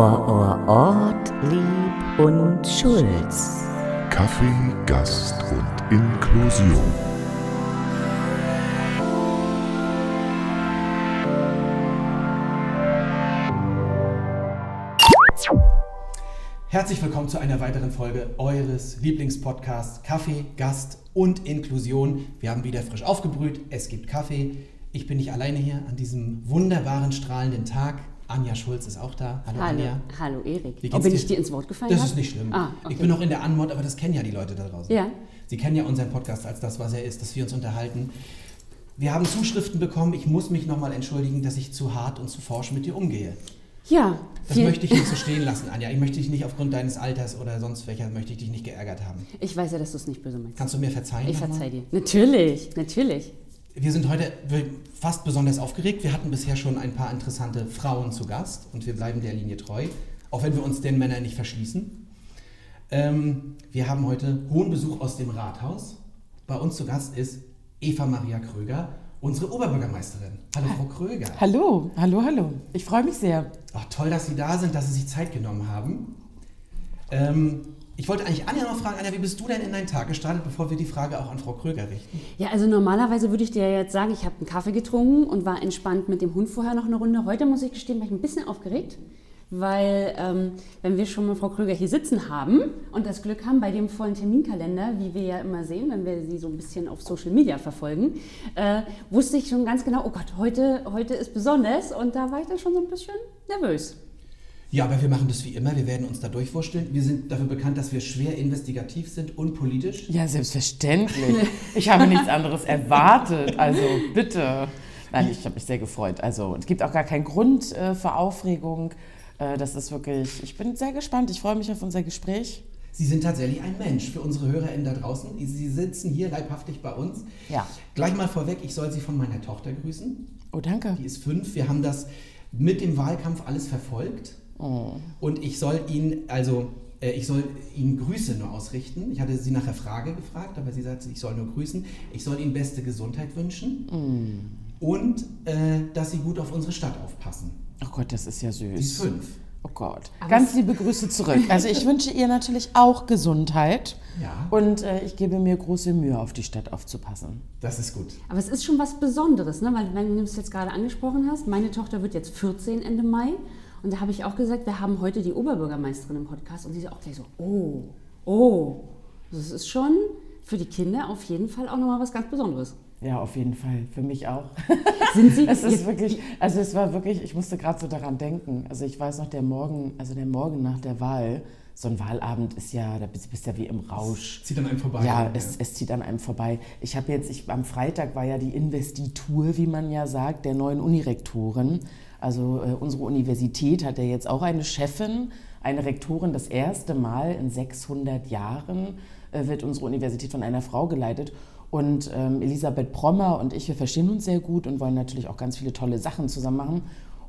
Or, or, Ort, Lieb und Schulz. Kaffee, Gast und Inklusion. Herzlich willkommen zu einer weiteren Folge eures Lieblingspodcasts Kaffee, Gast und Inklusion. Wir haben wieder frisch aufgebrüht, es gibt Kaffee. Ich bin nicht alleine hier an diesem wunderbaren, strahlenden Tag. Anja Schulz ist auch da. Hallo, Hallo, Anja. hallo Erik. Wie Ob bin dir? ich dir ins Wort gefallen? Das hab? ist nicht schlimm. Ah, okay. Ich bin noch in der Anmod, aber das kennen ja die Leute da draußen. Ja. Sie kennen ja unseren Podcast als das, was er ist, dass wir uns unterhalten. Wir haben Zuschriften bekommen. Ich muss mich nochmal entschuldigen, dass ich zu hart und zu forsch mit dir umgehe. Ja. Das möchte ich nicht so stehen lassen, Anja. Ich möchte dich nicht aufgrund deines Alters oder sonst welcher, möchte ich dich nicht geärgert haben. Ich weiß ja, dass du es nicht böse meinst. Kannst du mir verzeihen? ich nochmal? verzeih dir. Natürlich, natürlich. Wir sind heute fast besonders aufgeregt. Wir hatten bisher schon ein paar interessante Frauen zu Gast und wir bleiben der Linie treu, auch wenn wir uns den Männern nicht verschließen. Ähm, wir haben heute hohen Besuch aus dem Rathaus. Bei uns zu Gast ist Eva Maria Kröger, unsere Oberbürgermeisterin. Hallo Frau Kröger. Hallo, hallo, hallo. Ich freue mich sehr. Ach, toll, dass Sie da sind, dass Sie sich Zeit genommen haben. Ähm, ich wollte eigentlich Anja noch fragen, Anja, wie bist du denn in deinen Tag gestartet, bevor wir die Frage auch an Frau Kröger richten? Ja, also normalerweise würde ich dir jetzt sagen, ich habe einen Kaffee getrunken und war entspannt mit dem Hund vorher noch eine Runde. Heute muss ich gestehen, war ich ein bisschen aufgeregt, weil ähm, wenn wir schon mal Frau Kröger hier sitzen haben und das Glück haben bei dem vollen Terminkalender, wie wir ja immer sehen, wenn wir sie so ein bisschen auf Social Media verfolgen, äh, wusste ich schon ganz genau, oh Gott, heute, heute ist besonders und da war ich dann schon so ein bisschen nervös. Ja, aber wir machen das wie immer. Wir werden uns da durchwurschteln. Wir sind dafür bekannt, dass wir schwer investigativ sind und politisch. Ja, selbstverständlich. Ich habe nichts anderes erwartet. Also bitte. Nein, ich habe mich sehr gefreut. Also es gibt auch gar keinen Grund äh, für Aufregung. Äh, das ist wirklich, ich bin sehr gespannt. Ich freue mich auf unser Gespräch. Sie sind tatsächlich ein Mensch für unsere HörerInnen da draußen. Sie sitzen hier leibhaftig bei uns. Ja. Gleich mal vorweg, ich soll Sie von meiner Tochter grüßen. Oh, danke. Die ist fünf. Wir haben das mit dem Wahlkampf alles verfolgt. Oh. Und ich soll Ihnen, also äh, ich soll Ihnen Grüße nur ausrichten. Ich hatte Sie nach der Frage gefragt, aber sie sagte, ich soll nur grüßen. Ich soll Ihnen beste Gesundheit wünschen und äh, dass Sie gut auf unsere Stadt aufpassen. Oh Gott, das ist ja süß. Sie ist fünf. Oh Gott. Ganz liebe Grüße zurück. Also ich wünsche ihr natürlich auch Gesundheit. Ja. Und äh, ich gebe mir große Mühe, auf die Stadt aufzupassen. Das ist gut. Aber es ist schon was Besonderes, ne? weil wenn du es jetzt gerade angesprochen hast, meine Tochter wird jetzt 14 Ende Mai und da habe ich auch gesagt, wir haben heute die Oberbürgermeisterin im Podcast und sie ist auch gleich so, oh, oh. Das ist schon für die Kinder auf jeden Fall auch nochmal was ganz Besonderes. Ja, auf jeden Fall. Für mich auch. Sind Sie? Es ist wirklich, also es war wirklich, ich musste gerade so daran denken. Also ich weiß noch, der Morgen, also der Morgen nach der Wahl, so ein Wahlabend ist ja, da bist bist ja wie im Rausch. Zieht an einem vorbei. Ja, es, es zieht an einem vorbei. Ich habe jetzt, ich, am Freitag war ja die Investitur, wie man ja sagt, der neuen Unirektoren. Also äh, unsere Universität hat ja jetzt auch eine Chefin, eine Rektorin. Das erste Mal in 600 Jahren äh, wird unsere Universität von einer Frau geleitet. Und ähm, Elisabeth Prommer und ich, wir verstehen uns sehr gut und wollen natürlich auch ganz viele tolle Sachen zusammen machen.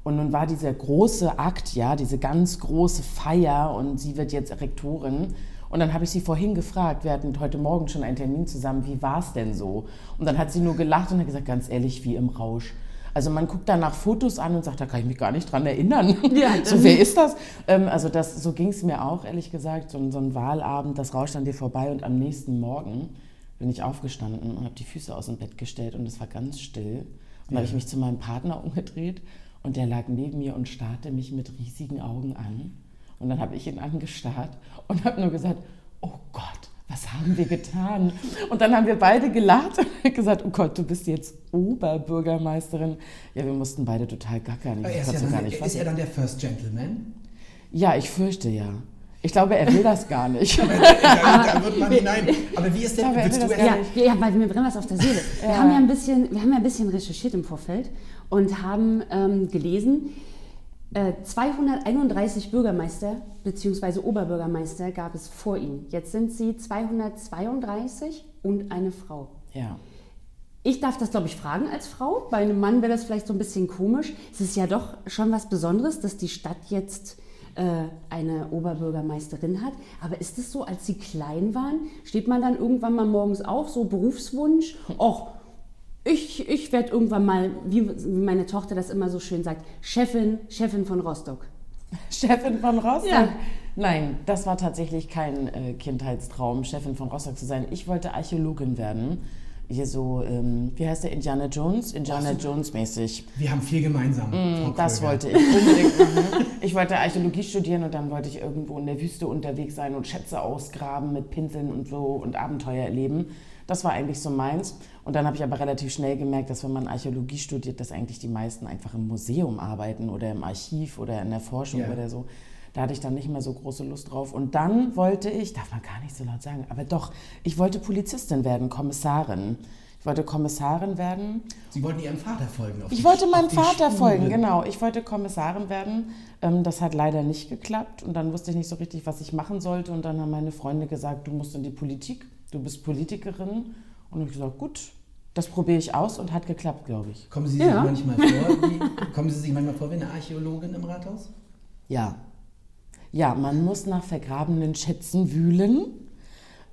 Und nun war dieser große Akt, ja, diese ganz große Feier und sie wird jetzt Rektorin. Und dann habe ich sie vorhin gefragt, wir hatten heute Morgen schon einen Termin zusammen, wie war es denn so? Und dann hat sie nur gelacht und hat gesagt, ganz ehrlich, wie im Rausch. Also man guckt danach Fotos an und sagt, da kann ich mich gar nicht dran erinnern. Ja, so, wer ist das? Ähm, also das, so ging es mir auch, ehrlich gesagt. So, ein- so ein Wahlabend, das rauscht an dir vorbei und am nächsten Morgen bin ich aufgestanden und habe die Füße aus dem Bett gestellt und es war ganz still. Und dann habe ich mich zu meinem Partner umgedreht und der lag neben mir und starrte mich mit riesigen Augen an. Und dann habe ich ihn angestarrt und habe nur gesagt, oh Gott, was haben wir getan? Und dann haben wir beide gelacht und gesagt, oh Gott, du bist jetzt Oberbürgermeisterin. Ja, wir mussten beide total gackern. Ich er ist, ja gar nicht ist er dann der First Gentleman? Ja, ich fürchte ja. Ich glaube, er will das gar nicht. da, da wird man hinein. Aber wie ist denn, er willst will du Ja, ja, weil mir brennt was auf der Seele. Wir, haben ja ein bisschen, wir haben ja ein bisschen recherchiert im Vorfeld und haben ähm, gelesen, 231 Bürgermeister bzw. Oberbürgermeister gab es vor ihm. Jetzt sind sie 232 und eine Frau. Ja. Ich darf das, glaube ich, fragen als Frau. Bei einem Mann wäre das vielleicht so ein bisschen komisch. Es ist ja doch schon was Besonderes, dass die Stadt jetzt äh, eine Oberbürgermeisterin hat. Aber ist es so, als Sie klein waren, steht man dann irgendwann mal morgens auf, so Berufswunsch? Och, ich, ich werde irgendwann mal, wie meine Tochter das immer so schön sagt, Chefin, Chefin von Rostock. Chefin von Rostock? Ja. Nein, das war tatsächlich kein äh, Kindheitstraum, Chefin von Rostock zu sein. Ich wollte Archäologin werden. Hier so, ähm, wie heißt der, Indiana Jones? Indiana Jones mäßig. Wir haben viel gemeinsam. Mm, Das wollte ich unbedingt machen. Ich wollte Archäologie studieren und dann wollte ich irgendwo in der Wüste unterwegs sein und Schätze ausgraben mit Pinseln und so und Abenteuer erleben. Das war eigentlich so meins. Und dann habe ich aber relativ schnell gemerkt, dass wenn man Archäologie studiert, dass eigentlich die meisten einfach im Museum arbeiten oder im Archiv oder in der Forschung Ja. oder so. Da hatte ich dann nicht mehr so große Lust drauf. Und dann wollte ich, darf man gar nicht so laut sagen, aber doch, ich wollte Polizistin werden, Kommissarin. Ich wollte Kommissarin werden Sie wollten Ihrem Vater folgen. auf ich die- wollte meinem Vater Spuren. folgen, genau. Ich wollte Kommissarin werden. Ähm, das hat leider nicht geklappt. Und dann wusste ich nicht so richtig, was ich machen sollte. Und dann haben meine Freunde gesagt, du musst in die Politik, du bist Politikerin. Und ich habe gesagt, gut, das probiere ich aus und hat geklappt, glaube ich. Kommen Sie Ja. sich manchmal vor, wie, kommen Sie sich manchmal vor wie eine Archäologin im Rathaus? Ja. Ja, man muss nach vergrabenen Schätzen wühlen.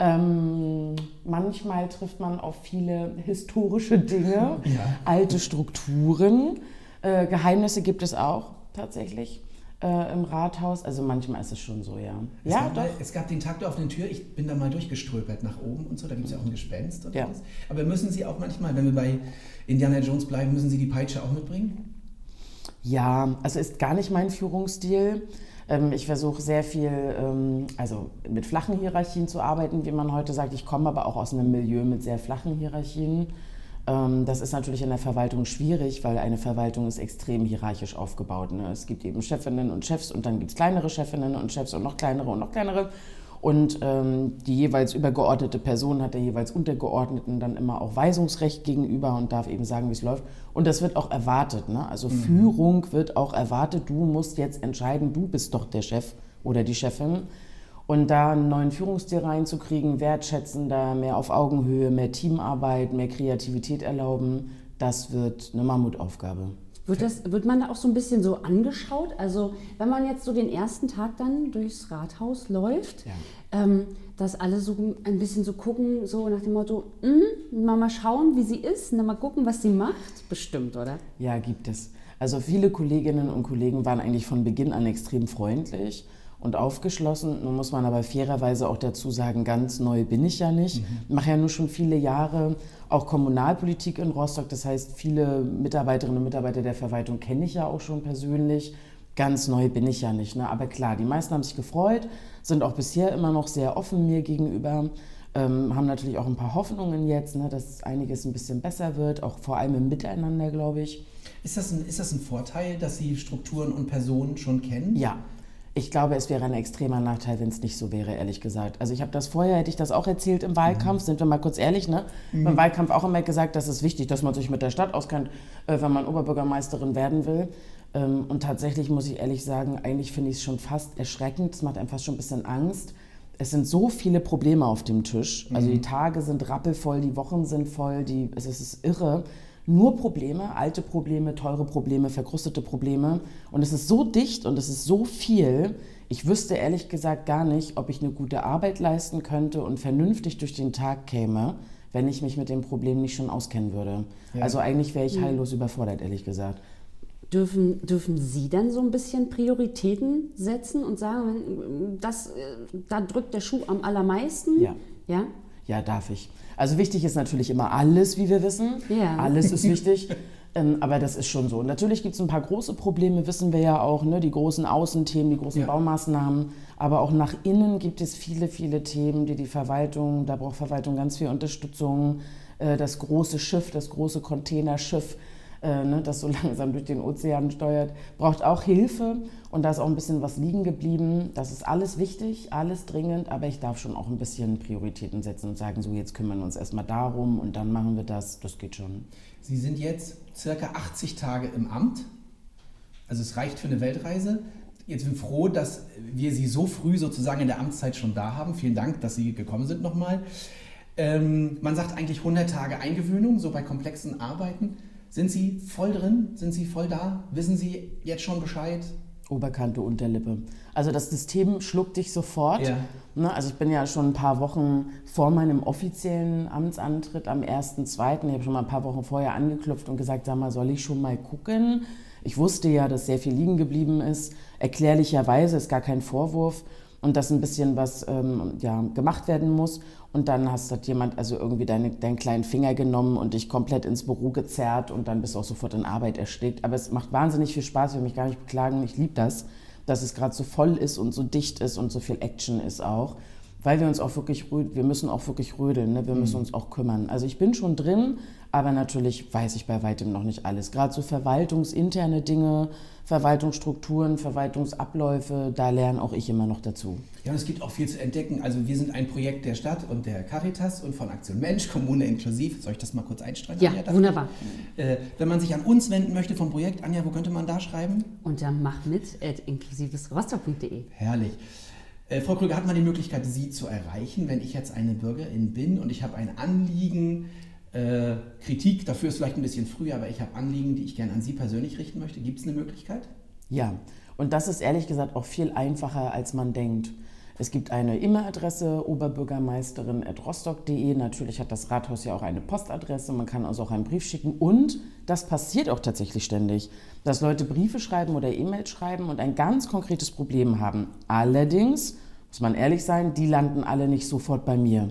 Ähm, manchmal trifft man auf viele historische Dinge, Ja. alte Strukturen. Äh, Geheimnisse gibt es auch tatsächlich äh, im Rathaus. Also manchmal ist es schon so, ja. Es ja, gab doch. Mal, es gab den Tag der offenen Tür, ich bin da mal durchgeströpert nach oben und so, da gibt es ja auch ein Gespenst und Ja. alles. Aber müssen Sie auch manchmal, wenn wir bei Indiana Jones bleiben, müssen Sie die Peitsche auch mitbringen? Ja, also ist gar nicht mein Führungsstil. Ähm, Ich versuche sehr viel, ähm, also mit flachen Hierarchien zu arbeiten, wie man heute sagt. Ich komme aber auch aus einem Milieu mit sehr flachen Hierarchien. Ähm, Das ist natürlich in der Verwaltung schwierig, weil eine Verwaltung ist extrem hierarchisch aufgebaut. ne? Es gibt eben Chefinnen und Chefs und dann gibt es kleinere Chefinnen und Chefs und noch kleinere und noch kleinere. Und ähm, die jeweils übergeordnete Person hat der jeweils Untergeordneten dann immer auch Weisungsrecht gegenüber und darf eben sagen, wie es läuft. Und das wird auch erwartet. Ne? Also Führung wird auch erwartet. Du musst jetzt entscheiden, du bist doch der Chef oder die Chefin. Und da einen neuen Führungsstil reinzukriegen, wertschätzender, mehr auf Augenhöhe, mehr Teamarbeit, mehr Kreativität erlauben, das wird eine Mammutaufgabe. Wird, das, wird man da auch so ein bisschen so angeschaut? Also wenn man jetzt so den ersten Tag dann durchs Rathaus läuft, Ja. ähm, dass alle so ein bisschen so gucken, so nach dem Motto, "Mm, mal, mal schauen, wie sie ist, und dann mal gucken, was sie macht. Bestimmt, oder? Ja, gibt es. Also viele Kolleginnen und Kollegen waren eigentlich von Beginn an extrem freundlich und aufgeschlossen. Nun muss man aber fairerweise auch dazu sagen, ganz neu bin ich ja nicht. Ich mache ja nur schon viele Jahre auch Kommunalpolitik in Rostock. Das heißt, viele Mitarbeiterinnen und Mitarbeiter der Verwaltung kenne ich ja auch schon persönlich. Ganz neu bin ich ja nicht. Ne? Aber klar, die meisten haben sich gefreut, sind auch bisher immer noch sehr offen mir gegenüber. Ähm, haben natürlich auch ein paar Hoffnungen jetzt, ne, dass einiges ein bisschen besser wird, auch vor allem im Miteinander, glaube ich. Ist das, ein, ist das ein Vorteil, dass Sie Strukturen und Personen schon kennen? Ja, ich glaube, es wäre ein extremer Nachteil, wenn es nicht so wäre, ehrlich gesagt. Also ich habe das vorher, hätte ich das auch erzählt im Wahlkampf, sind wir mal kurz ehrlich, ne? Im Wahlkampf auch immer gesagt, das ist wichtig, dass man sich mit der Stadt auskennt, äh, wenn man Oberbürgermeisterin werden will. Ähm, und tatsächlich muss ich ehrlich sagen, eigentlich finde ich es schon fast erschreckend, es macht einem fast schon ein bisschen Angst. Es sind so viele Probleme auf dem Tisch. Also die Tage sind rappelvoll, die Wochen sind voll, die, es ist irre. Nur Probleme, alte Probleme, teure Probleme, verkrustete Probleme. Und es ist so dicht und es ist so viel. Ich wüsste ehrlich gesagt gar nicht, ob ich eine gute Arbeit leisten könnte und vernünftig durch den Tag käme, wenn ich mich mit dem Problem nicht schon auskennen würde. Ja. Also eigentlich wäre ich heillos überfordert, ehrlich gesagt. Dürfen, dürfen Sie dann so ein bisschen Prioritäten setzen und sagen, das, äh, da drückt der Schuh am allermeisten? Ja. Ja? Ja, darf ich. Also wichtig ist natürlich immer alles, wie wir wissen. Ja. Alles ist wichtig. ähm, aber das ist schon so. Natürlich gibt es ein paar große Probleme, wissen wir ja auch, ne? die großen Außenthemen, die großen Ja. Baumaßnahmen. Aber auch nach innen gibt es viele, viele Themen, die die Verwaltung, da braucht Verwaltung ganz viel Unterstützung. Äh, das große Schiff, das große Containerschiff, äh, ne, das so langsam durch den Ozean steuert, braucht auch Hilfe. Und da ist auch ein bisschen was liegen geblieben. Das ist alles wichtig, alles dringend, aber ich darf schon auch ein bisschen Prioritäten setzen und sagen, so jetzt kümmern wir uns erstmal darum und dann machen wir das. Das geht schon. Sie sind jetzt circa 80 Tage im Amt. Also es reicht für eine Weltreise. Jetzt bin ich froh, dass wir Sie so früh sozusagen in der Amtszeit schon da haben. Vielen Dank, dass Sie gekommen sind nochmal. Ähm, man sagt eigentlich 100 Tage Eingewöhnung, so bei komplexen Arbeiten. Sind Sie voll drin? Sind Sie voll da? Wissen Sie jetzt schon Bescheid? Oberkante, Unterlippe. Also das System schluckt dich sofort. Ja. Ne, also ich bin ja schon ein paar Wochen vor meinem offiziellen Amtsantritt am 1.2. Ich habe schon mal ein paar Wochen vorher angeklopft und gesagt, sag mal, soll ich schon mal gucken? Ich wusste ja, dass sehr viel liegen geblieben ist. Erklärlicherweise ist gar kein Vorwurf und dass ein bisschen was ähm, ja, gemacht werden muss. Und dann hast hat jemand also irgendwie deine, deinen kleinen Finger genommen und dich komplett ins Büro gezerrt und dann bist du auch sofort in Arbeit erstickt. Aber es macht wahnsinnig viel Spaß, ich will mich gar nicht beklagen, ich liebe das, dass es gerade so voll ist und so dicht ist und so viel Action ist auch. Weil wir uns auch wirklich, wir müssen auch wirklich rödeln, ne? wir müssen uns auch kümmern. Also ich bin schon drin, aber natürlich weiß ich bei weitem noch nicht alles. Gerade so verwaltungsinterne Dinge, Verwaltungsstrukturen, Verwaltungsabläufe, da lerne auch ich immer noch dazu. Ja, und es gibt auch viel zu entdecken. Also wir sind ein Projekt der Stadt und der Caritas und von Aktion Mensch, Kommune inklusiv. Soll ich das mal kurz einstreuen? Ja, Anja, wunderbar. Äh, wenn man sich an uns wenden möchte vom Projekt, Anja, wo könnte man da schreiben? Unter machmit.inklusivesrostock.de. Herrlich. Äh, Frau Krüger, hat man die Möglichkeit, Sie zu erreichen, wenn ich jetzt eine Bürgerin bin und ich habe ein Anliegen, äh, Kritik, dafür ist vielleicht ein bisschen früh, aber ich habe Anliegen, die ich gerne an Sie persönlich richten möchte. Gibt es eine Möglichkeit? Ja, und das ist ehrlich gesagt auch viel einfacher, als man denkt. Es gibt eine E-Mail-Adresse oberbürgermeisterin.rostock.de. Natürlich hat das Rathaus ja auch eine Postadresse. Man kann also auch einen Brief schicken. Und das passiert auch tatsächlich ständig, dass Leute Briefe schreiben oder E-Mails schreiben und ein ganz konkretes Problem haben. Allerdings, muss man ehrlich sein, die landen alle nicht sofort bei mir.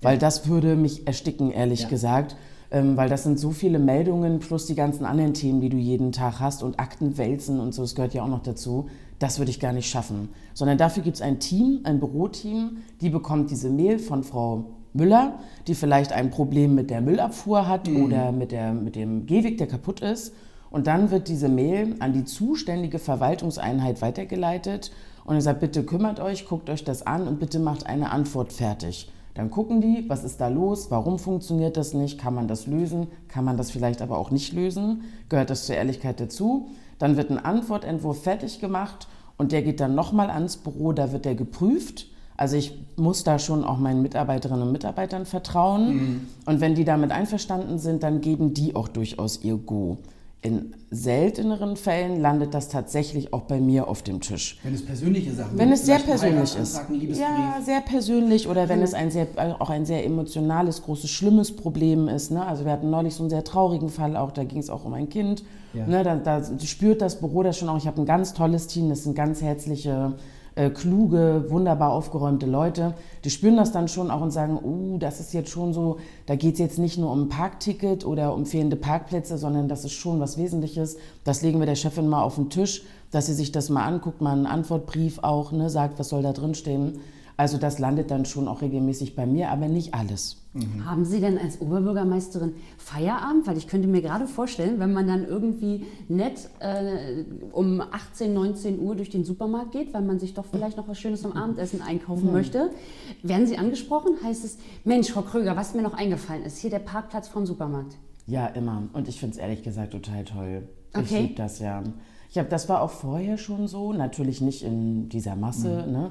Weil das würde mich ersticken, ehrlich Ja. gesagt. Ähm, weil das sind so viele Meldungen plus die ganzen anderen Themen, die du jeden Tag hast und Akten wälzen und so, das gehört ja auch noch dazu. Das würde ich gar nicht schaffen. Sondern dafür gibt es ein Team, ein Büroteam, die bekommt diese Mail von Frau Müller, die vielleicht ein Problem mit der Müllabfuhr hat oder mit, der, mit dem Gehweg, der kaputt ist. Und dann wird diese Mail an die zuständige Verwaltungseinheit weitergeleitet und er sagt, bitte kümmert euch, guckt euch das an und bitte macht eine Antwort fertig. Dann gucken die, was ist da los, warum funktioniert das nicht, kann man das lösen, kann man das vielleicht aber auch nicht lösen, gehört das zur Ehrlichkeit dazu. Dann wird ein Antwortentwurf fertig gemacht und der geht dann nochmal ans Büro, da wird der geprüft. Also ich muss da schon auch meinen Mitarbeiterinnen und Mitarbeitern vertrauen. Und wenn die damit einverstanden sind, dann geben die auch durchaus ihr Go. In selteneren Fällen landet das tatsächlich auch bei mir auf dem Tisch. Wenn es persönliche Sachen Wenn es sehr persönlich ist. Ja, sehr persönlich oder wenn es ein sehr, auch ein sehr emotionales, großes, schlimmes Problem ist. Ne? Also wir hatten neulich so einen sehr traurigen Fall auch, da ging es auch um ein Kind. Ja. Ne? Da, da spürt das Büro das schon auch. Ich habe ein ganz tolles Team, das sind ganz herzliche, äh, kluge, wunderbar aufgeräumte Leute. Die spüren das dann schon auch und sagen, uh, das ist jetzt schon so, da geht es jetzt nicht nur um ein Parkticket oder um fehlende Parkplätze, sondern das ist schon was Wesentliches. Das legen wir der Chefin mal auf den Tisch, dass sie sich das mal anguckt, mal einen Antwortbrief auch, ne, sagt, was soll da drin stehen. Also das landet dann schon auch regelmäßig bei mir, aber nicht alles. Haben Sie denn als Oberbürgermeisterin Feierabend? Weil ich könnte mir gerade vorstellen, wenn man dann irgendwie nett äh, um 18, 19 Uhr durch den Supermarkt geht, weil man sich doch vielleicht noch was Schönes zum Abendessen einkaufen möchte, werden Sie angesprochen? Heißt es, Mensch, Frau Kröger, was mir noch eingefallen ist, hier der Parkplatz vom Supermarkt. Ja, immer. Und ich finde es ehrlich gesagt total toll. Ich Okay. liebe das ja. Ich habe, das war auch vorher schon so, natürlich nicht in dieser Masse, ne?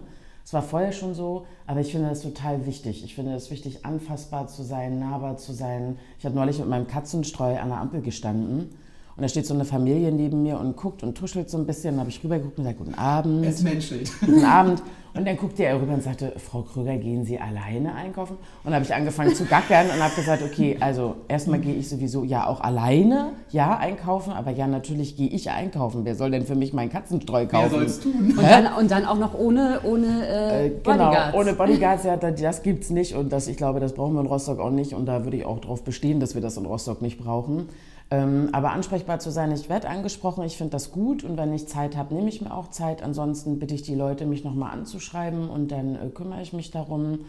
Es war vorher schon so, aber ich finde das total wichtig. Ich finde es wichtig, anfassbar zu sein, nahbar zu sein. Ich habe neulich mit meinem Katzenstreu an der Ampel gestanden und da steht so eine Familie neben mir und guckt und tuschelt so ein bisschen. Dann habe ich rübergeguckt und gesagt, guten Abend. Es menschelt. Guten Abend. Und dann guckte er rüber und sagte, Frau Krüger, gehen Sie alleine einkaufen? Und dann habe ich angefangen zu gackern und habe gesagt, okay, also erstmal gehe ich sowieso ja auch alleine, ja, einkaufen, aber ja, natürlich gehe ich einkaufen. Wer soll denn für mich meinen Katzenstreu kaufen? Wer soll es tun? Und dann, und dann auch noch ohne, ohne äh, Äh, genau, Bodyguards. ohne Bodyguards, ja, das, das gibt es nicht und das, ich glaube, das brauchen wir in Rostock auch nicht und da würde ich auch darauf bestehen, dass wir das in Rostock nicht brauchen. Ähm, aber ansprechbar zu sein, ich werde angesprochen, ich finde das gut und wenn ich Zeit habe, nehme ich mir auch Zeit. Ansonsten bitte ich die Leute, mich nochmal anzuschreiben und dann äh, kümmere ich mich darum.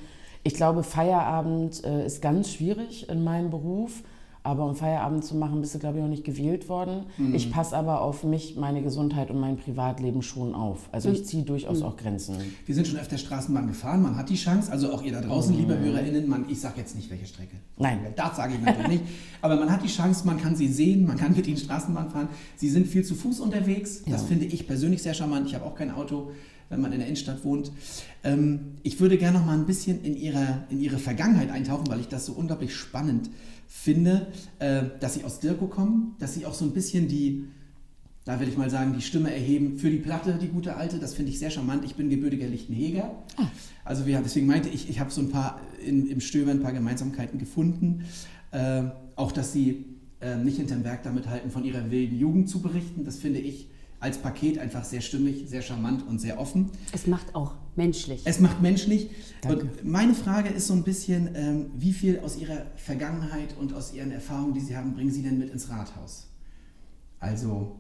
Ich glaube, Feierabend äh, ist ganz schwierig in meinem Beruf. Aber um Feierabend zu machen, bist du, glaube ich, noch nicht gewählt worden. Ich passe aber auf mich, meine Gesundheit und mein Privatleben schon auf. Also ich ziehe durchaus auch Grenzen. Wir sind schon öfter Straßenbahn gefahren, man hat die Chance, also auch ihr da draußen, liebe HörerInnen, man, ich sage jetzt nicht, welche Strecke. Nein. Das sage ich natürlich nicht. Aber man hat die Chance, man kann sie sehen, man kann mit ihnen Straßenbahn fahren. Sie sind viel zu Fuß unterwegs. Das Ja. finde ich persönlich sehr charmant. Ich habe auch kein Auto, wenn man in der Innenstadt wohnt. Ähm, ich würde gerne noch mal ein bisschen in ihre, in ihre Vergangenheit eintauchen, weil ich das so unglaublich spannend finde, äh, dass sie aus Dirko kommen, dass sie auch so ein bisschen die, da will ich mal sagen, die Stimme erheben für die Platte, die gute alte. Das finde ich sehr charmant. Ich bin gebürtiger Lichtenheger. Also wir, deswegen meinte ich, ich habe so ein paar in, im Stöbern ein paar Gemeinsamkeiten gefunden. Äh, auch, dass sie ähm, nicht hinterm Berg damit halten, von ihrer wilden Jugend zu berichten. Das finde ich als Paket einfach sehr stimmig, sehr charmant und sehr offen. Es macht auch menschlich. Es macht menschlich. Danke. Und meine Frage ist so ein bisschen, ähm, wie viel aus Ihrer Vergangenheit und aus Ihren Erfahrungen, die Sie haben, bringen Sie denn mit ins Rathaus? Also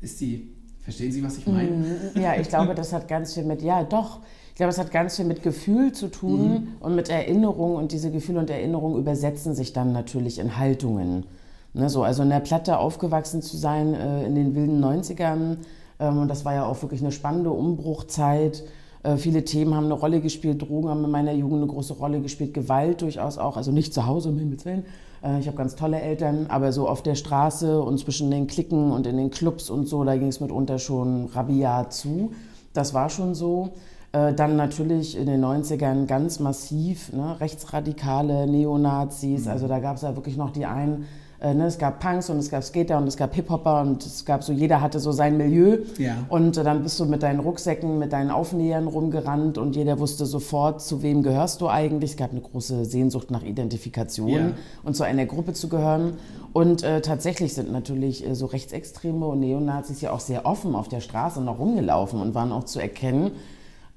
ist die, verstehen Sie, was ich meine? Mhm. Ja, ich glaube, das hat ganz viel mit, ja doch, ich glaube, es hat ganz viel mit Gefühl zu tun Mhm. und mit Erinnerung und diese Gefühle und Erinnerungen übersetzen sich dann natürlich in Haltungen. Ne, so, also in der Platte aufgewachsen zu sein äh, in den wilden 90ern, ähm, und das war ja auch wirklich eine spannende Umbruchzeit. Äh, viele Themen haben eine Rolle gespielt, Drogen haben in meiner Jugend eine große Rolle gespielt, Gewalt durchaus auch, also nicht zu Hause, um Himmels Willen. Äh, ich habe ganz tolle Eltern, aber so auf der Straße und zwischen den Klicken und in den Clubs und so, da ging es mitunter schon rabiat zu. Das war schon so. Äh, Dann natürlich in den 90ern ganz massiv, ne, Rechtsradikale, Neonazis, also da gab es ja wirklich noch die einen, äh, ne, es gab Punks und es gab Skater und es gab Hip-Hopper und es gab so, jeder hatte so sein Milieu. Ja. Und äh, dann bist du mit deinen Rucksäcken, mit deinen Aufnähern rumgerannt und jeder wusste sofort, zu wem gehörst du eigentlich. Es gab eine große Sehnsucht nach Identifikation Ja. und zu einer Gruppe zu gehören. Und äh, tatsächlich sind natürlich äh, so Rechtsextreme und Neonazis ja auch sehr offen auf der Straße noch rumgelaufen und waren auch zu erkennen.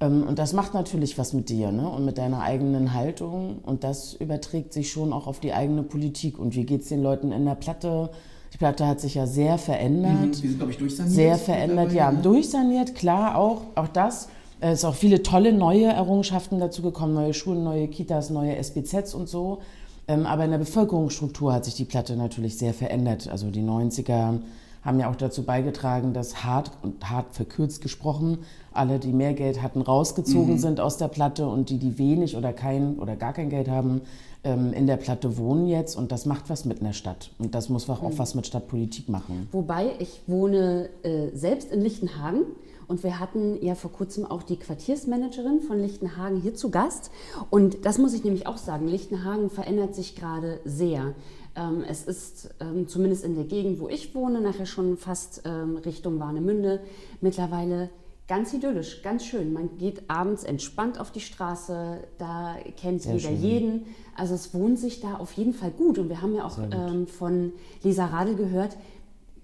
Ähm, und das macht natürlich was mit dir ne? und mit deiner eigenen Haltung. Und das überträgt sich schon auch auf die eigene Politik. Und wie geht es den Leuten in der Platte? Die Platte hat sich ja sehr verändert. Mhm. Wir sind, glaube ich, durchsaniert. Sehr verändert, ja. ne? Durchsaniert, klar, auch, auch das. Es ist auch viele tolle neue Errungenschaften dazu gekommen, neue Schulen, neue Kitas, neue SBZs und so. Ähm, Aber in der Bevölkerungsstruktur hat sich die Platte natürlich sehr verändert. Also die 90er haben ja auch dazu beigetragen, dass hart und hart verkürzt gesprochen, alle, die mehr Geld hatten, rausgezogen sind aus der Platte und die, die wenig oder kein oder gar kein Geld haben, ähm, in der Platte wohnen jetzt. Und das macht was mit einer Stadt. Und das muss auch was mit Stadtpolitik machen. Wobei ich wohne äh, selbst in Lichtenhagen und wir hatten ja vor kurzem auch die Quartiersmanagerin von Lichtenhagen hier zu Gast. Und das muss ich nämlich auch sagen, Lichtenhagen verändert sich gerade sehr. Ähm, es ist ähm, zumindest in der Gegend, wo ich wohne, nachher schon fast ähm, Richtung Warnemünde, mittlerweile ganz idyllisch, ganz schön. Man geht abends entspannt auf die Straße, da kennt Sehr jeder schön. jeden. Also es wohnt sich da auf jeden Fall gut. Und wir haben ja auch ähm, von Lisa Radl gehört,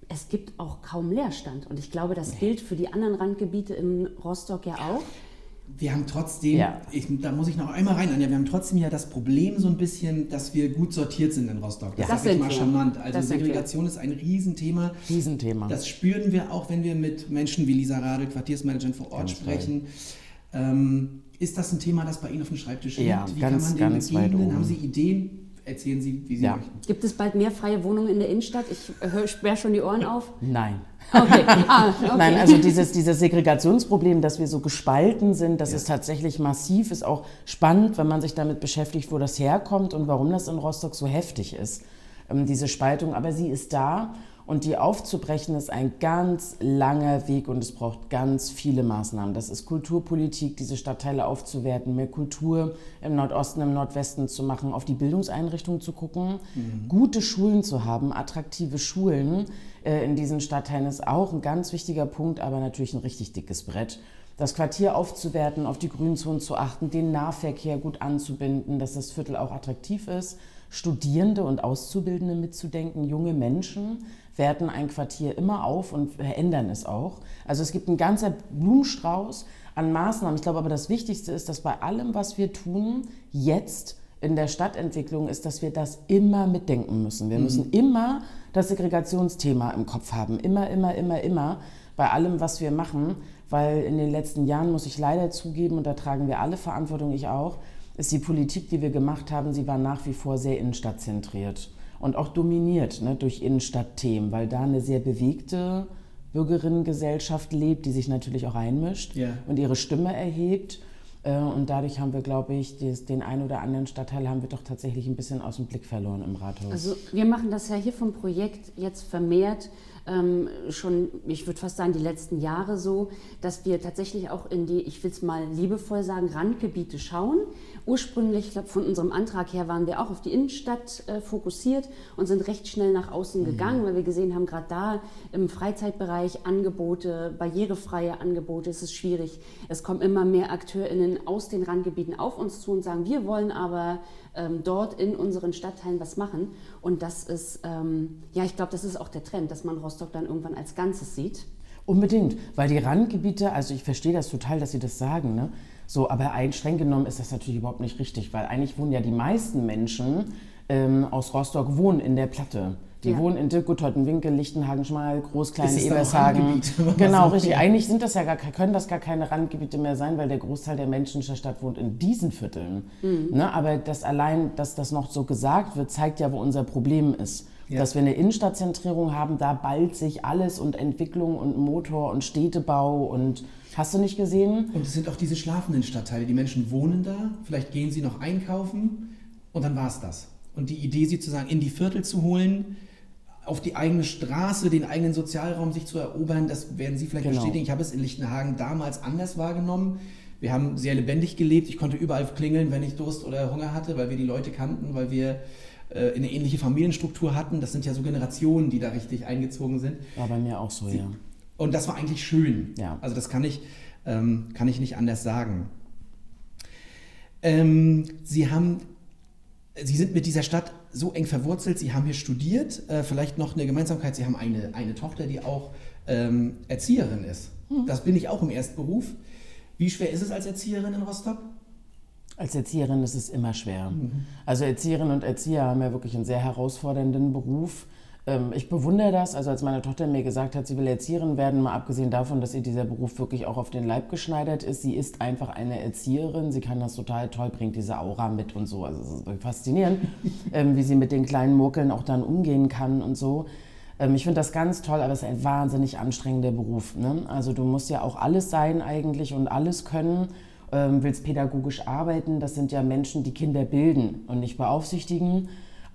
es gibt auch kaum Leerstand. Und ich glaube, das gilt für die anderen Randgebiete in Rostock ja auch. Wir haben trotzdem, Ja. ich, da muss ich noch einmal rein, Anja, wir haben trotzdem ja das Problem so ein bisschen, dass wir gut sortiert sind in Rostock. Das Das sage ich mal wir. charmant. Also Das. Segregation ist ein Riesenthema. Riesenthema. Das spüren wir auch, wenn wir mit Menschen wie Lisa Radl, Quartiersmanagerin vor Ort Ganz sprechen. Ähm, ist das ein Thema, das bei Ihnen auf dem Schreibtisch liegt? Ja, wie ganz, kann man dem ganz begegnen? Haben Sie Ideen? Erzählen Sie, wie Sie Ja. möchten. Gibt es bald mehr freie Wohnungen in der Innenstadt? Ich sperre schon die Ohren auf. Nein. Okay. Ah, okay. Nein, also dieses, dieses Segregationsproblem, dass wir so gespalten sind, das ist tatsächlich massiv, ist auch spannend, wenn man sich damit beschäftigt, wo das herkommt und warum das in Rostock so heftig ist, ähm, diese Spaltung. Aber sie ist da und die aufzubrechen ist ein ganz langer Weg und es braucht ganz viele Maßnahmen. Das ist Kulturpolitik, diese Stadtteile aufzuwerten, mehr Kultur im Nordosten, im Nordwesten zu machen, auf die Bildungseinrichtungen zu gucken, gute Schulen zu haben, attraktive Schulen äh, in diesen Stadtteilen ist auch ein ganz wichtiger Punkt, aber natürlich ein richtig dickes Brett. Das Quartier aufzuwerten, auf die Grünzonen zu achten, den Nahverkehr gut anzubinden, dass das Viertel auch attraktiv ist, Studierende und Auszubildende mitzudenken, junge Menschen werten ein Quartier immer auf und verändern es auch. Also es gibt einen ganzen Blumenstrauß an Maßnahmen. Ich glaube aber das Wichtigste ist, dass bei allem, was wir tun, jetzt in der Stadtentwicklung ist, dass wir das immer mitdenken müssen. Wir müssen immer das Segregationsthema im Kopf haben. Immer, immer, immer, immer bei allem, was wir machen. Weil in den letzten Jahren, muss ich leider zugeben, und da tragen wir alle Verantwortung, ich auch, ist die Politik, die wir gemacht haben, sie war nach wie vor sehr innenstadtzentriert und auch dominiert ne, durch Innenstadtthemen, weil da eine sehr bewegte Bürgerinnengesellschaft lebt, die sich natürlich auch einmischt Ja. und ihre Stimme erhebt. Äh, Und dadurch haben wir, glaube ich, den einen oder anderen Stadtteil haben wir doch tatsächlich ein bisschen aus dem Blick verloren im Rathaus. Also wir machen das ja hier vom Projekt jetzt vermehrt ähm, schon, ich würde fast sagen, die letzten Jahre so, dass wir tatsächlich auch in die, ich will es mal liebevoll sagen, Randgebiete schauen. Ursprünglich, ich glaube, von unserem Antrag her waren wir auch auf die Innenstadt äh, fokussiert und sind recht schnell nach außen gegangen, weil wir gesehen haben, gerade da im Freizeitbereich Angebote, barrierefreie Angebote, es ist schwierig. Es kommen immer mehr AkteurInnen aus den Randgebieten auf uns zu und sagen, wir wollen aber ähm, dort in unseren Stadtteilen was machen. Und das ist, ähm, ja, ich glaube, das ist auch der Trend, dass man Rostock dann irgendwann als Ganzes sieht. Unbedingt, weil die Randgebiete, also ich verstehe das total, dass Sie das sagen, ne? So, aber streng genommen ist das natürlich überhaupt nicht richtig, weil eigentlich wohnen ja die meisten Menschen ähm, aus Rostock wohnen in der Platte. Die Ja. wohnen in Dilkutoltenwinkel, Lichtenhagen, Schmal, Groß, auch Ebershagen. Genau, richtig. ja. Eigentlich sind das ja gar, können das gar keine Randgebiete mehr sein, weil der Großteil der Menschen in der Stadt wohnt in diesen Vierteln. Mhm. Ne? Aber das allein, dass das noch so gesagt wird, zeigt ja, wo unser Problem ist. Ja. Dass wir eine Innenstadtzentrierung haben, da ballt sich alles und Entwicklung und Motor und Städtebau und hast du nicht gesehen? Und es sind auch diese schlafenden Stadtteile. Die Menschen wohnen da, vielleicht gehen sie noch einkaufen und dann war es das. Und die Idee, sie sozusagen in die Viertel zu holen, auf die eigene Straße, den eigenen Sozialraum sich zu erobern, das werden Sie vielleicht Genau. bestätigen. Ich habe es in Lichtenhagen damals anders wahrgenommen. Wir haben sehr lebendig gelebt. Ich konnte überall klingeln, wenn ich Durst oder Hunger hatte, weil wir die Leute kannten, weil wir äh, eine ähnliche Familienstruktur hatten. Das sind ja so Generationen, die da richtig eingezogen sind. War bei mir auch so, ja. Und das war eigentlich schön. Ja. Also das kann ich, ähm, kann ich nicht anders sagen. Ähm, Sie haben, Sie sind mit dieser Stadt so eng verwurzelt. Sie haben hier studiert. Äh, vielleicht noch eine Gemeinsamkeit. Sie haben eine, eine Tochter, die auch ähm, Erzieherin ist. Das bin ich auch im Erstberuf. Wie schwer ist es als Erzieherin in Rostock? Als Erzieherin ist es immer schwer. Also Erzieherinnen und Erzieher haben ja wirklich einen sehr herausfordernden Beruf. Ähm, Ich bewundere das. Also als meine Tochter mir gesagt hat, sie will Erzieherin werden, mal abgesehen davon, dass ihr dieser Beruf wirklich auch auf den Leib geschneidert ist. Sie ist einfach eine Erzieherin. Sie kann das total toll, bringt diese Aura mit und so. Also es ist wirklich faszinierend, ähm, wie sie mit den kleinen Murkeln auch dann umgehen kann und so. Ähm, Ich finde das ganz toll, aber es ist ein wahnsinnig anstrengender Beruf. Ne? Also du musst ja auch alles sein eigentlich und alles können willst pädagogisch arbeiten. Das sind ja Menschen, die Kinder bilden und nicht beaufsichtigen.